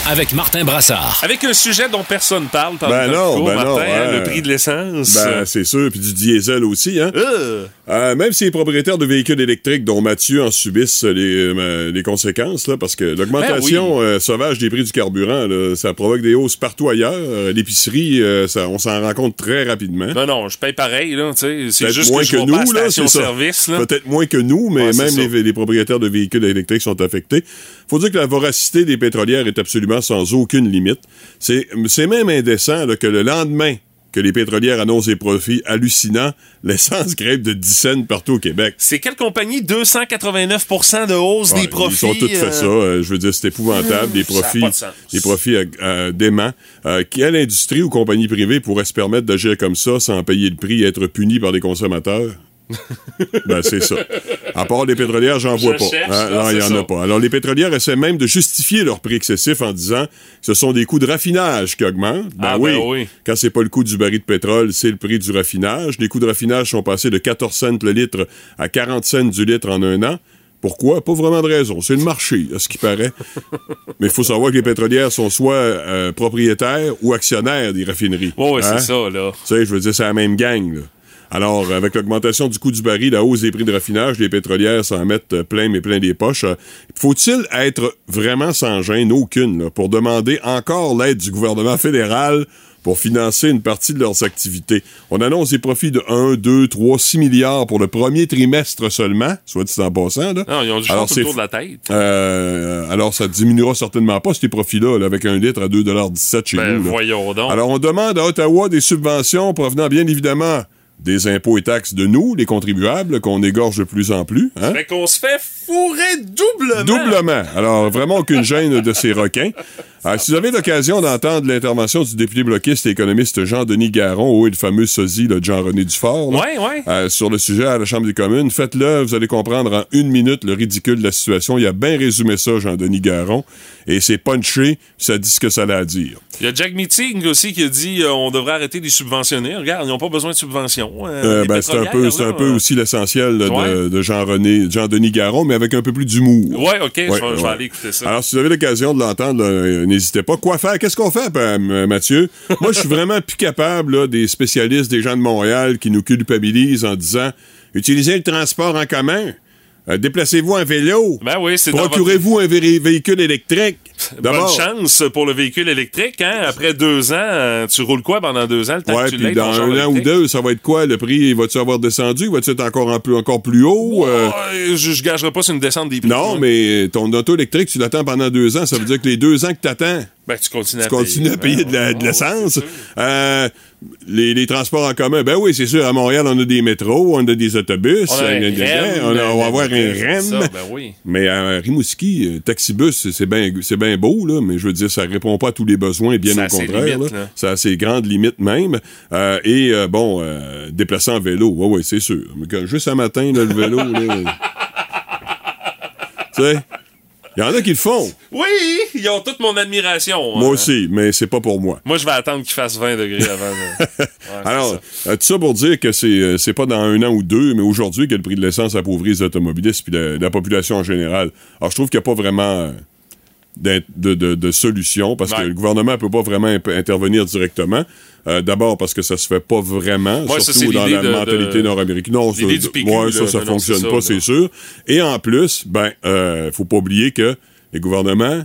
S3: Avec Martin Brassard.
S1: Avec un sujet dont personne parle pendant
S11: Ben
S1: le
S11: non,
S1: cours,
S11: ben
S1: Martin,
S11: non,
S1: hein,
S11: ouais.
S1: le prix de l'essence.
S11: Ben, c'est sûr, puis du diesel aussi, hein.
S1: Euh.
S11: Euh, même si les propriétaires de véhicules électriques, dont Mathieu, en subissent les, euh, les conséquences, là, parce que l'augmentation
S1: Ben
S11: euh, sauvage des prix du carburant, là, ça provoque des hausses partout ailleurs. L'épicerie, euh, ça, on s'en rend compte très rapidement.
S1: Non, non, je paye pareil, là, tu sais. C'est juste
S11: moins
S1: que
S11: que nous,
S1: la
S11: là, c'est ça.
S1: station-service, là.
S11: Peut-être moins que nous, mais
S1: Ouais,
S11: même les, les propriétaires de véhicules électriques sont affectés. Faut dire que la voracité des pétrolières est absolument sans aucune limite. C'est même indécent là, que le lendemain que les pétrolières annoncent des profits hallucinants, l'essence grimpe de 10 cents partout au Québec.
S1: C'est quelle compagnie? 289% de hausse
S11: Ouais,
S1: des profits.
S11: Ils ont tous fait
S1: euh,
S11: ça. euh, je veux dire, c'est épouvantable. Des
S1: Ça a
S11: profits,
S1: de
S11: des profits euh, euh, déments. Quelle industrie ou compagnie privée pourrait se permettre d'agir comme ça sans payer le prix et être puni par les consommateurs? ben, c'est ça. À part les pétrolières, j'en
S1: Je
S11: vois pas.
S1: cherche,
S11: Hein, non, il y
S1: c'est
S11: en a pas. Alors, les pétrolières essaient même de justifier leur prix excessif en disant que ce sont des coûts de raffinage qui augmentent. Ben,
S1: Ah,
S11: oui.
S1: ben oui.
S11: Quand c'est pas le coût du baril de pétrole, c'est le prix du raffinage. Les coûts de raffinage sont passés de 14 cents le litre à 40 cents du litre en un an. Pourquoi? Pas vraiment de raison. C'est le marché, à ce qui paraît. Mais il faut savoir que les pétrolières sont soit euh, propriétaires ou actionnaires des raffineries.
S1: Ouais, ouais,
S11: Hein?
S1: c'est ça, là.
S11: Tu sais, je veux dire, c'est la même gang, là. Alors, avec l'augmentation du coût du baril, la hausse des prix de raffinage, les pétrolières s'en mettent plein mais plein des poches. Faut-il être vraiment sans gêne, aucune, là, pour demander encore l'aide du gouvernement fédéral pour financer une partie de leurs activités? On annonce des profits de 1, 2, 3, 6 milliards pour le premier trimestre seulement, soit dit en passant. Là.
S1: Non, ils ont dû faire tout le tour de la tête.
S11: Euh, alors, ça diminuera certainement pas ces profits-là, là, avec un litre à 2,17 chez
S1: Ben,
S11: nous. là.
S1: voyons donc.
S11: Alors, on demande à Ottawa des subventions provenant bien évidemment des impôts et taxes de nous, les contribuables, qu'on égorge de plus en plus. Hein?
S1: Fait qu'on se fait fourrer doublement.
S11: Doublement. Alors, vraiment aucune gêne de ces requins. Alors, si vous avez l'occasion d'entendre l'intervention du député bloquiste et économiste Jean-Denis Garon, ou le fameux sosie de Jean-René Dufort, là,
S1: Ouais, ouais.
S11: euh, sur le sujet à la Chambre des communes, faites-le, vous allez comprendre en une minute le ridicule de la situation. Il a bien résumé ça, Jean-Denis Garon, et c'est punché, ça dit ce que ça a à dire.
S1: Il y a Jack Meeting aussi qui a dit euh, on devrait arrêter de les subventionner. Regarde, ils n'ont pas besoin de subventions. euh,
S11: Euh, ben, c'est un peu, c'est un peu
S1: euh,
S11: aussi l'essentiel de,
S1: Ouais.
S11: de Jean-René, Jean-Denis Garon, mais avec un peu plus d'humour.
S1: Ouais, ok, je vais- je vais
S11: ouais.
S1: aller écouter ça.
S11: Alors, si vous avez l'occasion de l'entendre, euh, n'hésitez pas. Quoi faire? Qu'est-ce qu'on fait, M- Mathieu? Moi, je suis vraiment plus capable là, des spécialistes, des gens de Montréal qui nous culpabilisent en disant utilisez le transport en commun. Euh, Déplacez-vous en vélo.
S1: Ben oui, votre-
S11: Procurez-vous un vé- véhicule électrique.
S1: Bonne chance pour le véhicule électrique. Hein? Après deux ans, euh, tu roules quoi pendant deux ans? Le temps
S11: Ouais,
S1: que tu
S11: dans un an ou deux, ça va être quoi? Le prix, va-tu avoir descendu? Va-tu être encore, un peu, encore plus haut? Euh,
S1: je, je gagerai pas sur une descente des prix.
S11: non,
S1: moi.
S11: mais ton auto électrique, tu l'attends pendant deux ans. Ça veut dire que les deux ans que t'attends,
S1: Ben, tu continues à
S11: tu continues à payer de la- de
S1: Ouais,
S11: l'essence. Euh, les, les transports en commun, ben oui, c'est sûr, à Montréal, on a des métros, on a des autobus.
S1: On a un REM,
S11: on, a- on va avoir un REM.
S1: ça, ben oui.
S11: Mais à Rimouski, euh, taxibus, c'est- bien beau, là, mais je veux dire, ça répond pas à tous les besoins, bien
S1: Ça
S11: au contraire.
S1: limites,
S11: là.
S1: là.
S11: Ça a ses grandes limites même. Euh, et euh, bon, euh, déplacer en vélo, ouais, ouais, c'est sûr. Mais juste un matin, là, le vélo, là, tu sais, il y en a qui le font.
S1: Oui, ils ont toute mon admiration.
S11: Moi
S1: hein.
S11: aussi, mais c'est pas pour moi.
S1: Moi, je vais attendre qu'il fasse 20 degrés avant. de- Ouais, c'est
S11: Alors,
S1: ça.
S11: euh, tout ça pour dire que c'est euh, c'est pas dans un an ou deux, mais aujourd'hui que le prix de l'essence appauvrit les automobilistes puis la, la population en général. Alors, je trouve qu'il n'y a pas vraiment euh, de, de, de solution parce que le gouvernement peut pas vraiment intervenir directement. Euh, D'abord parce que ça se fait pas vraiment,
S1: Ouais,
S11: surtout dans la
S1: de-
S11: mentalité nord-américaine. Non, ça,
S1: PQ,
S11: ouais, ça, ça
S1: non,
S11: fonctionne
S1: ça,
S11: pas, c'est sûr. Et en plus, ben, euh, faut pas oublier que les gouvernements,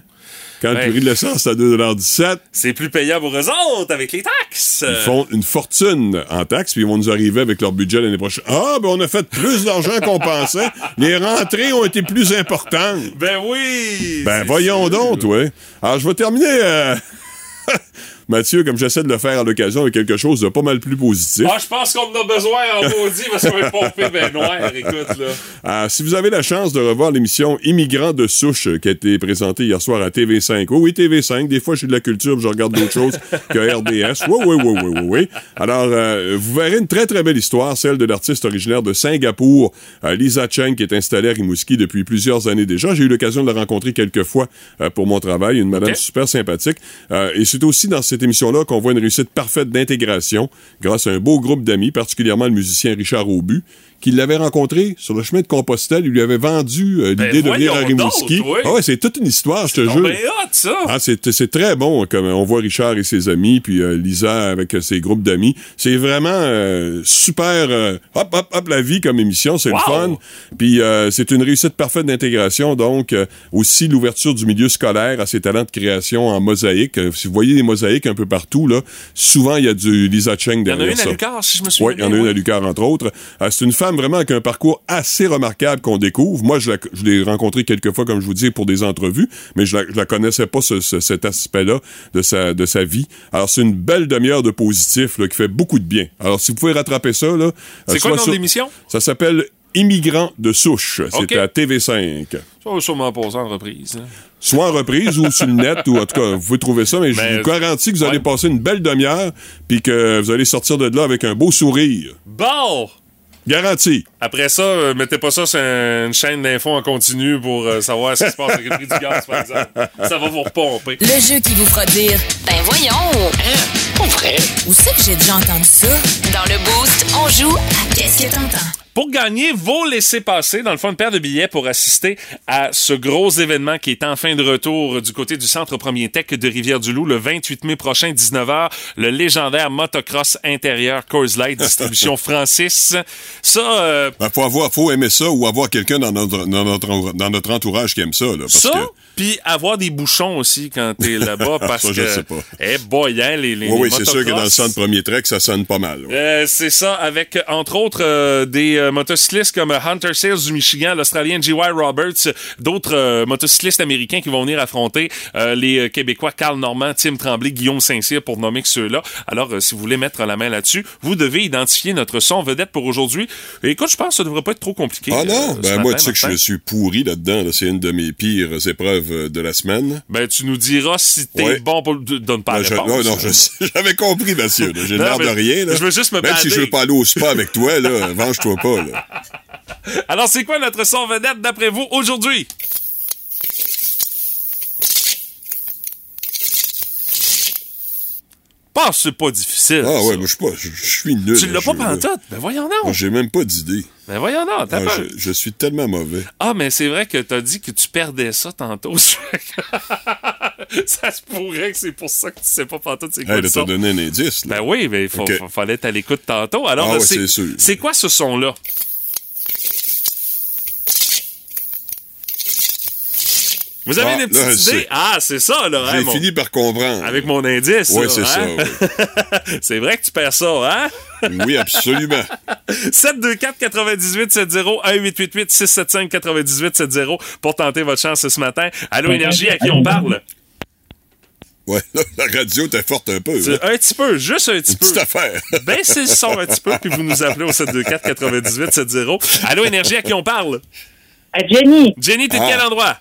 S11: quand
S1: Ouais.
S11: le prix de l'essence est à 2,17
S1: C'est plus payant pour eux autres avec les taxes.
S11: ils font une fortune en taxes, puis ils vont nous arriver avec leur budget l'année prochaine. Ah, ben on a fait plus d'argent qu'on pensait. Les rentrées ont été plus importantes.
S1: Ben oui.
S11: Ben voyons
S1: sûr.
S11: donc, toi. Alors, je vais terminer, euh, Mathieu, comme j'essaie de le faire à l'occasion, avec quelque chose de pas mal plus positif.
S1: Ah, je pense qu'on en a besoin en maudit parce qu'on est pompé ben noir, écoute, là.
S11: Ah, si vous avez la chance de revoir l'émission Immigrants de souche euh, qui a été présentée hier soir à TV5. Oui, oui, TV5. Des fois, j'ai de la culture, puis je regarde d'autres choses que RDS. Oui, oui, oui, oui, oui, oui. Alors, euh, vous verrez une très, très belle histoire, celle de l'artiste originaire de Singapour, euh, Lisa Cheng, qui est installée à Rimouski depuis plusieurs années déjà. J'ai eu l'occasion de la rencontrer quelques fois euh, pour mon travail. Une madame
S1: Ok.
S11: super sympathique. Euh, et c'est aussi dans cette émission-là qu'on voit une réussite parfaite d'intégration grâce à un beau groupe d'amis, particulièrement le musicien Richard Aubu, qui l'avait rencontré sur le chemin de Compostelle. Il lui avait vendu euh,
S1: Ben,
S11: l'idée de venir à Rimouski.
S1: oui.
S11: Ah ouais, c'est toute une histoire, je te jure.
S1: ben hot, ça.
S11: Ah, c'est, c'est très bon, comme on voit Richard et ses amis, puis euh, Lisa avec euh, ses groupes d'amis. C'est vraiment super, hop, hop, hop, la vie comme émission, c'est
S1: Wow.
S11: le fun. Puis c'est une réussite parfaite d'intégration, donc aussi l'ouverture du milieu scolaire à ses talents de création en mosaïque. Si vous voyez des mosaïques un peu partout, là, souvent il y a du Lisa Cheng
S1: Il y en a
S11: derrière
S1: une à
S11: ça.
S1: Lucar, si je me souviens
S11: Oui, il y en a une à Lucar, entre autres. C'est une femme vraiment avec un parcours assez remarquable qu'on découvre. Moi, je, la- je l'ai rencontrée quelques fois, comme je vous dis, pour des entrevues, mais je la, je la connaissais pas, ce- ce- cet aspect-là de sa, de sa vie. Alors, c'est une belle demi-heure de positif là, qui fait beaucoup de bien. Alors, si vous pouvez rattraper ça... là,
S1: C'est
S11: euh,
S1: quoi le
S11: soit
S1: nom
S11: sur-
S1: de l'émission?
S11: Ça s'appelle Immigrants de souche.
S1: Ok.
S11: C'est à TV5.
S1: Ça va sûrement passer en reprise. hein.
S11: Soit en reprise ou sur le net, ou en tout cas, vous pouvez trouver ça, mais je vous garantis que vous allez passer une belle demi-heure, puis que vous allez sortir de là avec un beau sourire.
S1: Bon!
S11: Garanti.
S1: Après ça, euh, mettez pas ça sur une chaîne d'infos en continu pour euh, savoir ce qui se passe avec le prix du gaz, par exemple. Ça va vous repomper.
S2: Le jeu qui vous fera dire Ben voyons!
S8: Pas vrai.
S2: Où c'est que j'ai déjà entendu ça? Dans le Boost, on joue à Qu'est-ce que t'entends?
S1: Pour gagner vos laissez-passer, dans le fond, une paire de billets pour assister à ce gros événement qui est en fin de retour du côté du Centre Premier Tech de Rivière-du-Loup le 28 mai prochain, 19h, le légendaire motocross intérieur Coors Light, distribution Francis. Ça, euh,
S11: Ben, faut avoir, faut aimer ça ou avoir quelqu'un dans notre, dans notre, dans notre entourage qui aime ça, là. Parce
S1: ça,
S11: que,
S1: puis avoir des bouchons aussi quand t'es là-bas, parce
S11: Ça,
S1: que...
S11: je sais pas.
S1: Eh boy, hein, les, les
S11: oui, oui, c'est sûr que dans le centre premier trek, ça sonne pas mal. ouais.
S1: Euh, c'est ça, avec entre autres euh, des euh, motocyclistes comme Hunter Sales du Michigan, l'Australien G.Y. Roberts, d'autres euh, motocyclistes américains qui vont venir affronter euh, les euh, Québécois Carl Normand, Tim Tremblay, Guillaume Saint-Cyr pour nommer que ceux-là. Alors, euh, si vous voulez mettre la main là-dessus, vous devez identifier notre son vedette pour aujourd'hui. Écoute, je pense que ça devrait pas être trop compliqué.
S11: Ah
S1: euh,
S11: non, ben
S1: matin,
S11: moi, tu sais que je suis pourri là-dedans. Là. C'est une de mes pires épreuves euh, de la semaine.
S1: Ben, tu nous diras si t'es
S11: Ouais.
S1: bon pour... Donne pas
S11: Ben,
S1: la
S11: je-
S1: réponse.
S11: non, non, je j'avais compris, monsieur. J'ai l'air de rien. Là.
S1: je veux juste me
S11: Même si je veux pas aller au spa avec toi, là, venge-toi pas. Là.
S1: Alors, c'est quoi notre son vedette d'après vous aujourd'hui? C'est pas difficile.
S11: Ah
S1: ça.
S11: ouais, moi, je suis pas, je, suis nul.
S1: Tu l'as pas pantoute? Ben voyons
S11: Moi,
S1: non.
S11: J'ai même pas d'idée.
S1: Ben voyons non, t'as
S11: Ah,
S1: pas...
S11: je, je suis tellement mauvais.
S1: Ah, mais c'est vrai que t'as dit que tu perdais ça tantôt. ça se pourrait que c'est pour ça que tu sais pas pantoute c'est quoi
S11: Hey,
S1: son?
S11: donné un indice. Là.
S1: Ben oui, mais il fallait être à l'écoute tantôt. Alors,
S11: Ah
S1: là,
S11: ouais,
S1: c'est
S11: c'est sûr.
S1: c'est quoi ce son-là? Vous avez
S11: Ah,
S1: des
S11: là,
S1: petites idées? Ah, c'est ça, là. hein,
S11: J'ai
S1: mon-
S11: fini par comprendre.
S1: Avec mon indice.
S11: Oui, c'est ça.
S1: hein?
S11: oui.
S1: c'est vrai que tu perds ça, hein?
S11: Oui, absolument.
S1: 724 98 70 1888 675 98 70 pour tenter votre chance ce matin. Allô Énergie, à qui on parle?
S11: Ouais, là, la radio t'es forte un peu. Là.
S1: Un petit peu, juste un petit
S11: Une
S1: peu.
S11: petite affaire.
S1: Baissez le son un petit peu, puis vous nous appelez au 724 98 70 Allô Énergie, à qui on parle?
S14: À Jenny,
S1: Jenny, t'es de
S11: Ah.
S1: quel endroit?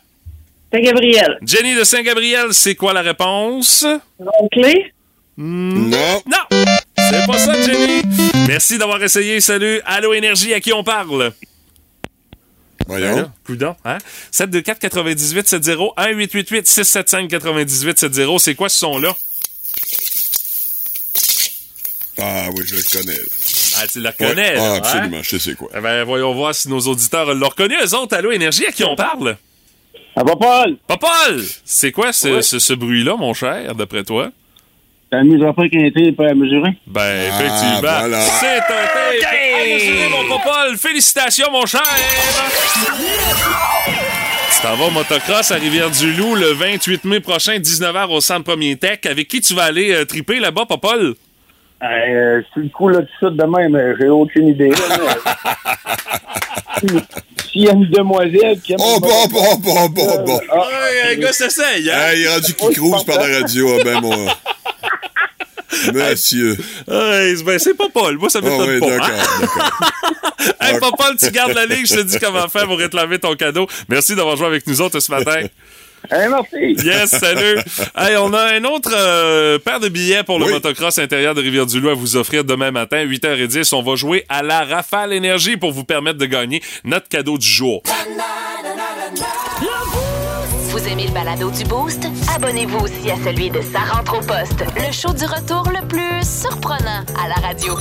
S14: C'est Gabriel.
S1: Jenny de Saint-Gabriel, c'est quoi la réponse?
S14: Clé?
S11: Non.
S1: Non! C'est pas ça, Jenny! Merci d'avoir essayé. Salut! Allô Énergie, à qui on parle?
S11: Voyons.
S1: Coudon, hein? 724 98 70 1 888 675 98 70 C'est quoi ce son-là?
S11: Ah oui, je le connais.
S1: Ah, tu le
S11: Ouais.
S1: reconnais, là,
S11: Ah,
S1: hein?
S11: absolument, je sais c'est quoi.
S1: Eh ben, voyons voir si nos auditeurs l'ont reconnu. Eux autres, Allô Énergie, à qui on parle?
S13: Ah, pas Paul!
S1: Popol! C'est quoi ce, ce, ce bruit-là, mon cher, d'après toi?
S13: T'as mis un pas quinté pas à mesurer?
S1: Ben,
S11: Ah,
S1: effectivement.
S11: voilà.
S1: C'est un tape à mesurer, mon Popol. Félicitations, mon cher! Tu t'en vas au motocross à Rivière-du-Loup le 28 mai prochain, 19h au Centre Premier Tech. Avec qui tu vas aller euh, triper là-bas, Popol?
S13: Euh, c'est le coup là de suite de même, euh, j'ai aucune idée. là, mais- S'il y a une demoiselle qui aime
S11: Oh, bon, bon, bon, bon, bon.
S13: Ah,
S1: Ouais, un gars s'essaye, hein?
S11: Hey, il est rendu qui cruise par la radio. Ah, ben, moi. Monsieur.
S1: Ben, c'est pas Paul. Moi, ça
S11: Ah
S1: m'étonne
S11: oui,
S1: pas.
S11: d'accord,
S1: hein?
S11: d'accord.
S1: Hey, Popol, tu gardes la ligne. Je te dis comment faire pour réclamer ton cadeau. Merci d'avoir joué avec nous autres ce matin.
S13: Hey, merci!
S1: Yes, salut. Hey, on a un autre euh, paire de billets pour le
S11: Oui.
S1: motocross intérieur de Rivière-du-Loup à vous offrir demain matin, 8h10. On va jouer à la Rafale Énergie pour vous permettre de gagner notre cadeau du jour.
S2: Vous aimez le balado du Boost? Abonnez-vous aussi à celui de Sa rentre au poste, le show du retour le plus surprenant à la radio.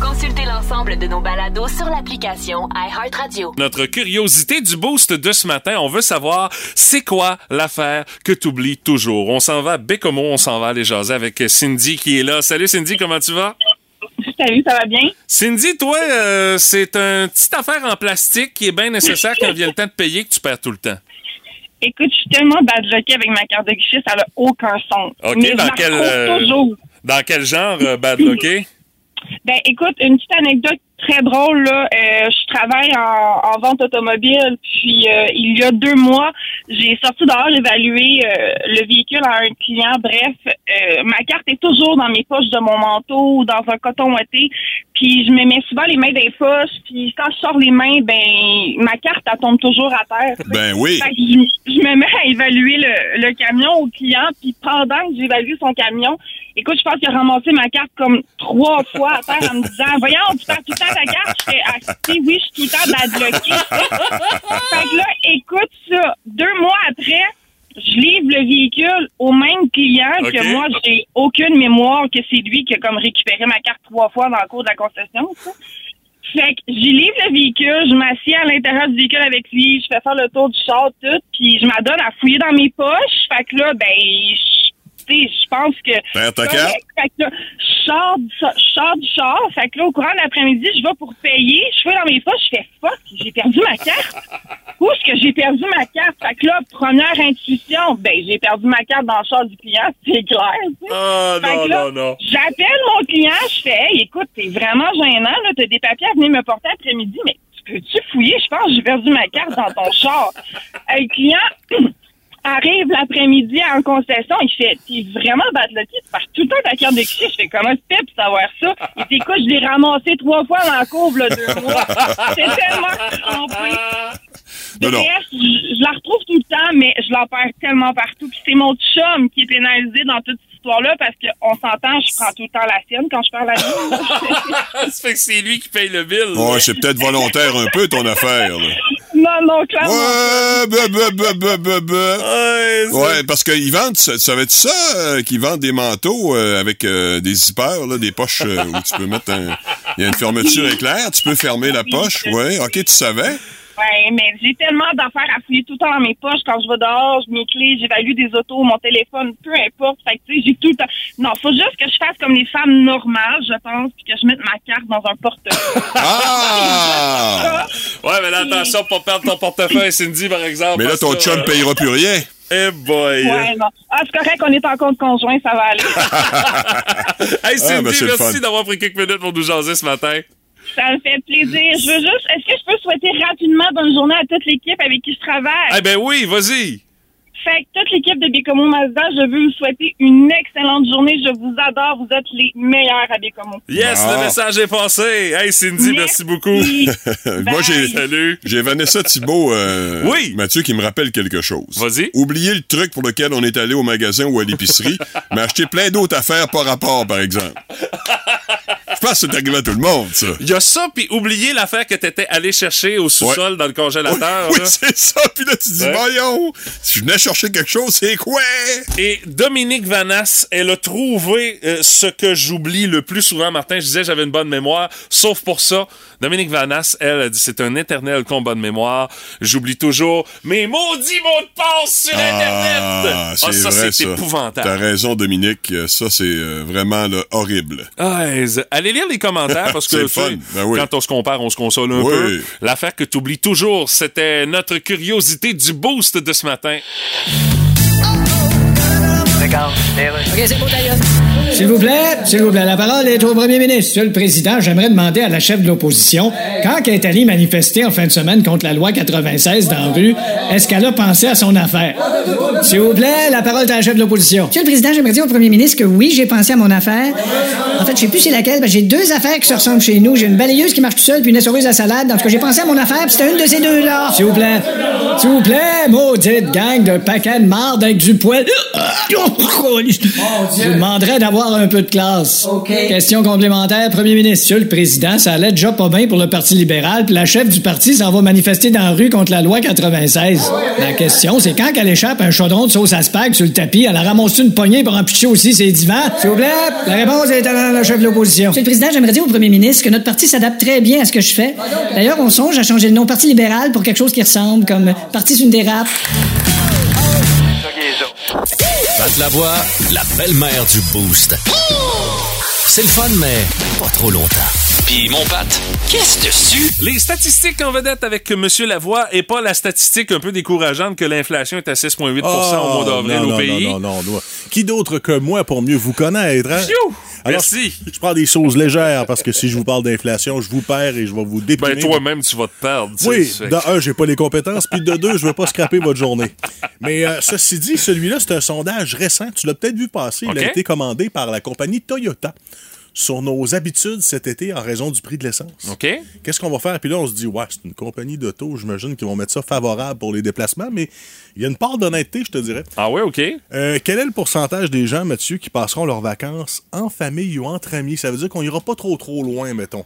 S2: Consultez l'ensemble de nos balados sur l'application iHeartRadio.
S1: Notre curiosité du boost de ce matin, on veut savoir c'est quoi l'affaire que tu oublies toujours? On s'en va à Bécomo, on s'en va aller jaser avec Cindy qui est là. Salut Cindy, comment tu vas?
S14: Salut, ça va bien?
S1: Cindy, toi, euh, c'est une petite affaire en plastique qui est bien nécessaire quand vient le temps de payer que tu perds tout le temps.
S14: Écoute, je suis tellement badlockée avec ma carte de guichet, ça n'a aucun son.
S1: OK,
S14: Mais
S1: dans quel, euh,
S14: toujours.
S1: Dans quel genre, euh, bad lucké?
S14: Ben, écoute, une petite anecdote très drôle, là. Euh, je travaille en, en vente automobile, puis euh, il y a deux mois, j'ai sorti dehors évaluer euh, le véhicule à un client. Bref, ma carte est toujours dans mes poches de mon manteau ou dans un coton ouaté. Puis je me mets souvent les mains dans les poches. Puis quand je sors les mains, ben ma carte, elle tombe toujours à terre.
S11: Ben oui.
S14: Fait que je, je me mets à évaluer le, le camion au client. Puis pendant que j'évalue son camion, écoute, je pense qu'il a ramassé ma carte comme trois fois à terre en me disant Voyons, tu perds tout le temps ta carte. Je fais Ah, oui, je suis tout le temps de la bloquer. fait que là, écoute ça. Deux mois après, je livre le véhicule au même client que moi, j'ai aucune mémoire que c'est lui qui a comme récupéré ma carte trois fois dans le cours de la concession. ça. Fait que j'y livre le véhicule, je m'assieds à l'intérieur du véhicule avec lui, je fais faire le tour du char, tout, puis je m'adonne à fouiller dans mes poches. Fait que là, ben, je, je pense que...
S11: Perds ta carte?
S14: je sors, du, sors du char, fait que là, au courant de l'après-midi, je vais pour payer, je fais dans mes poches, je fais « Fuck, j'ai perdu ma carte! » Où est-ce que j'ai perdu ma carte? Fait que là, première intuition, ben, j'ai perdu ma carte dans le char du client, c'est clair.
S1: Ah, non,
S14: là,
S1: non, non.
S14: J'appelle mon client, je fais, hey, écoute, t'es vraiment gênant, là, t'as des papiers à venir me porter après-midi, mais tu peux-tu fouiller? Je pense que j'ai perdu ma carte dans ton char. Le client arrive l'après-midi en concession, il fait, t'es vraiment batlotti, tu perds tout le temps ta carte de cliché. Je fais, comment tu fais pour savoir ça? Il dit, écoute, je l'ai ramassé trois fois dans la courbe, là, deux mois. C'est tellement trompé.
S11: Non, non.
S14: Bref, je, je la retrouve tout le temps, mais je la perds tellement partout. Puis c'est mon chum qui est pénalisé dans toute cette histoire-là parce qu'on s'entend, je prends tout le temps la sienne quand je perds la mienne.
S1: Ça fait que c'est lui qui paye le bill.
S11: Ouais, c'est peut-être volontaire un peu ton affaire. là.
S14: Non, non, clairement.
S11: Ouais, bah, bah, bah, bah, bah, bah.
S1: Ouais,
S11: Ouais, parce qu'ils vendent, ça- savais-tu ça, euh, qu'ils vendent des manteaux euh, avec euh, des zippers, là, des poches euh, où tu peux mettre un... Il y a une fermeture éclair, tu peux fermer la poche, ouais, ok, tu savais?
S14: Ouais, mais j'ai tellement d'affaires à fouiller tout le temps dans mes poches. Quand je vais dehors, je mes clés, j'évalue des autos, mon téléphone, peu importe. Fait que, tu sais, j'ai tout le temps. Non, faut juste que je fasse comme les femmes normales, je pense, puis que je mette ma carte dans un portefeuille.
S11: Ah!
S1: Ouais, mais là, attention pour pas perdre ton portefeuille, Cindy, par exemple.
S11: Mais là, ton
S1: que,
S11: chum
S1: euh,
S11: payera plus rien.
S1: Eh boy.
S14: Ouais, non. Ah, c'est correct, on est en compte conjoint, ça va aller.
S1: Hey, Cindy,
S11: Ah, ben, le
S1: merci d'avoir pris quelques minutes pour nous jaser ce matin.
S14: Ça me fait plaisir. Je veux juste, est-ce que je peux souhaiter rapidement bonne journée à toute l'équipe avec qui je travaille?
S1: Eh ben oui, vas-y.
S14: Fait que toute l'équipe de Bécomo Mazda, je veux vous souhaiter une excellente journée. Je vous adore. Vous êtes les meilleurs à Bécomo.
S1: Yes,
S11: Ah.
S1: le message est passé. Hey, Cindy, merci, beaucoup.
S11: Moi, j'ai
S1: Salut.
S11: j'ai Vanessa Thibault, euh,
S1: Oui.
S11: Mathieu, qui me rappelle quelque chose.
S1: Vas-y.
S11: Oubliez le truc pour lequel on est allé au magasin ou à l'épicerie, mais acheter plein d'autres affaires par rapport, par exemple. Je pense que c'est arrivé à tout le monde, ça.
S1: Il y a ça, puis oubliez l'affaire que t'étais allé chercher au sous-sol dans le congélateur.
S11: Oui, c'est ça. Puis là, tu dis,
S1: Ouais.
S11: voyons, si je venais chercher quelque chose, c'est quoi?
S1: Et Dominique Vanasse, elle a trouvé euh, ce que j'oublie le plus souvent. Martin, je disais j'avais une bonne mémoire, sauf pour ça. Dominique Vanasse, elle, a dit c'est un éternel combat de mémoire. J'oublie toujours mes maudits mots de passe sur Internet.
S11: Ah, c'est
S1: ça, épouvantable.
S11: T'as raison, Dominique. Ça, c'est euh, vraiment là, horrible.
S1: Ah, z- allez lire les commentaires parce que
S11: fun. Ben oui.
S1: quand on se compare, on se console un
S11: Oui.
S1: peu. L'affaire que tu oublies toujours, c'était notre curiosité du boost de ce matin.
S6: OK, c'est beau, d'ailleurs. S'il vous plaît, s'il vous plaît, la parole est au premier ministre. Monsieur le Président, j'aimerais demander à la chef de l'opposition, quand elle est allée manifester en fin de semaine contre la loi 96 dans la rue, est-ce qu'elle a pensé à son affaire? S'il vous plaît, la parole est à la chef de l'opposition.
S7: Monsieur le Président, j'aimerais dire au premier ministre que oui, j'ai pensé à mon affaire. En fait, je sais plus c'est laquelle, parce que j'ai deux affaires qui se ressemblent chez nous. J'ai une balayeuse qui marche tout seul, puis une essoreuse à salade. En tout cas, j'ai pensé à mon affaire, puis c'était une de ces deux-là.
S6: S'il vous plaît. S'il vous plaît, maudite gang de paquets de marde avec du poil. Je vous demanderais d'avoir un peu de classe. Question complémentaire, premier ministre. Monsieur le Président, ça allait déjà pas bien pour le Parti libéral, puis la chef du parti s'en va manifester dans la rue contre la loi 96. La question, c'est quand qu'elle échappe un chaudron de sauce à spag sur le tapis, elle a ramassé une poignée pour en pitcher aussi ses divans? S'il vous plaît, la réponse est à la chef de l'opposition.
S7: Monsieur le Président, j'aimerais dire au premier ministre que notre parti s'adapte très bien à ce que je fais. D'ailleurs, on songe à changer le nom Parti libéral pour quelque chose qui ressemble, comme Parti sur une dérape.
S3: Pat la voix, la belle-mère du Boost. C'est le fun, mais pas trop longtemps. Puis mon pâte, qu'est-ce dessus?
S1: Les statistiques en vedette avec Monsieur Lavoie et pas la statistique un peu décourageante que l'inflation est à 6,8% au mois d'avril
S15: Oh, non,
S1: au
S15: non,
S1: pays.
S15: Non, non, non, non. Qui d'autre que moi pour mieux vous connaître? Hein?
S1: Pfiou!
S15: Alors,
S1: Merci.
S15: Je, je prends des choses légères parce que si je vous parle d'inflation, je vous perds et je vais vous déprimer.
S1: Ben, toi-même, tu vas te perdre.
S15: Oui, de un, j'ai pas les compétences, puis de deux, je veux pas scraper votre journée. Mais euh, ceci dit, celui-là, c'est un sondage récent. Tu l'as peut-être vu passer. Il a été commandé par la compagnie Toyota sur nos habitudes cet été en raison du prix de l'essence.
S1: OK.
S15: Qu'est-ce qu'on va faire? Puis là, on se dit, ouais, c'est une compagnie d'auto, j'imagine qu'ils vont mettre ça favorable pour les déplacements, mais il y a une part d'honnêteté, je te dirais.
S1: Ah ouais, OK.
S15: Euh, quel est le pourcentage des gens, Mathieu, qui passeront leurs vacances en famille ou entre amis? Ça veut dire qu'on ira pas trop trop loin, mettons.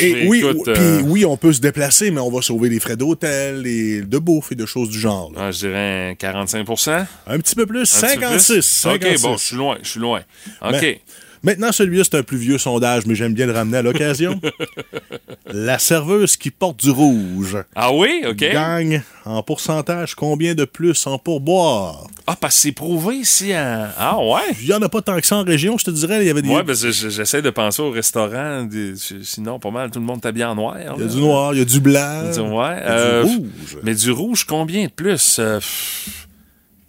S15: Et oui,
S1: Écoute, euh,
S15: oui, on peut se déplacer, mais on va sauver les frais d'hôtel, et de bouffe et de choses du genre.
S1: Ah, je dirais un 45%
S15: Un petit peu plus,
S1: Un petit peu
S15: 56.
S1: plus?
S15: 56.
S1: OK, bon, je suis loin, je suis loin. OK.
S15: Maintenant, celui-là, c'est un plus vieux sondage, mais j'aime bien le ramener à l'occasion. La serveuse qui porte du rouge
S1: Ah oui, OK.
S15: gagne en pourcentage combien de plus en pourboire?
S1: Ah, parce que c'est prouvé ici. Ah ouais?
S15: Il y en a pas tant que ça en région, je te dirais. Il y avait des...
S1: Ouais, parce que je- j'essaie de penser au restaurant. des- sinon, pas mal, tout le monde t'habille en noir.
S15: Il y a du noir, il y a du blanc.
S1: Du- ouais.
S15: il y a
S1: euh,
S15: du rouge.
S1: Mais du rouge, combien de plus? Euh, pff,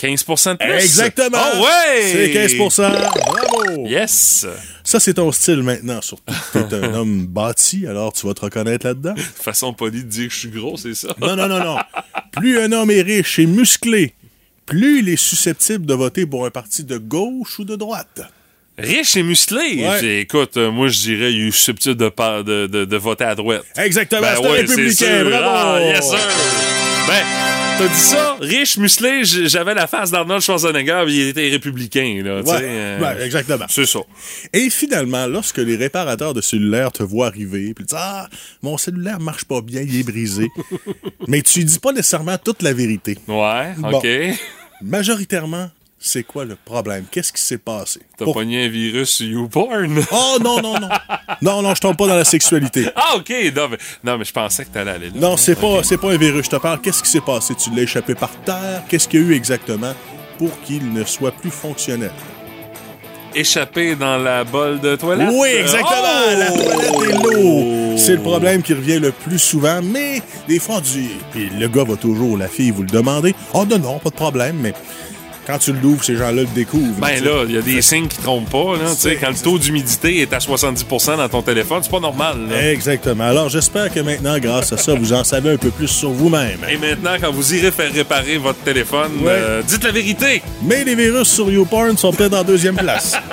S1: 15 de plus?
S15: Exactement!
S1: Ah ouais!
S15: C'est 15 Bravo!
S1: Yes!
S15: Ça, c'est ton style maintenant, surtout. T'es un homme bâti, alors tu vas te reconnaître là-dedans.
S1: Façon polie de dire que je suis gros, c'est ça?
S15: Non, non, non, non. Plus un homme est riche et musclé, plus il est susceptible de voter pour un parti de gauche ou de droite.
S1: Riche et musclé?
S15: Ouais.
S1: Écoute, euh, moi, je dirais, il est susceptible de, de, de, de voter à droite.
S15: Exactement,
S1: Ben
S15: c'est un
S1: ouais,
S15: républicain, bravo!
S1: Ah, yes, sir! Ben, t'as dit ça, riche, musclé, j'avais la face d'Arnold Schwarzenegger, il était républicain, là,
S15: Ouais,
S1: euh,
S15: ouais, exactement.
S1: C'est ça.
S15: Et finalement, lorsque les réparateurs de cellulaires te voient arriver, puis disent Ah, mon cellulaire marche pas bien, il est brisé. Mais tu dis pas nécessairement toute la vérité.
S1: Ouais,
S15: Bon.
S1: OK.
S15: Majoritairement, c'est quoi le problème? Qu'est-ce qui s'est passé?
S1: T'as
S15: Pour-
S1: pogné un virus YouPorn.
S15: Oh non, non, non. Non, non, je tombe pas dans la sexualité.
S1: ah, OK. Non, mais, non, mais je pensais que t'allais aller là.
S15: Non, c'est pas, c'est pas un virus. Je te parle. Qu'est-ce qui s'est passé? Tu l'as échappé par terre? Qu'est-ce qu'il y a eu exactement pour qu'il ne soit plus fonctionnel?
S1: Échappé dans la bolle de toilette?
S15: Oui, exactement.
S1: Oh!
S15: La toilette et l'eau. C'est le problème qui revient le plus souvent, mais des fois, on dit, puis le gars va toujours, la fille, vous le demandez. Oh non, non, pas de problème, mais quand tu l'ouvres, ces gens-là le découvrent.
S1: Ben là, il y a des signes qui trompent pas. Là, tu sais, quand le taux d'humidité est à 70% dans ton téléphone, c'est pas normal. Là.
S15: Exactement. Alors, j'espère que maintenant, grâce à ça, vous en savez un peu plus sur vous-même.
S1: Et maintenant, quand vous irez faire réparer votre téléphone,
S15: Ouais.
S1: euh, dites la vérité.
S15: Mais les virus sur YouPorn sont peut-être en deuxième place.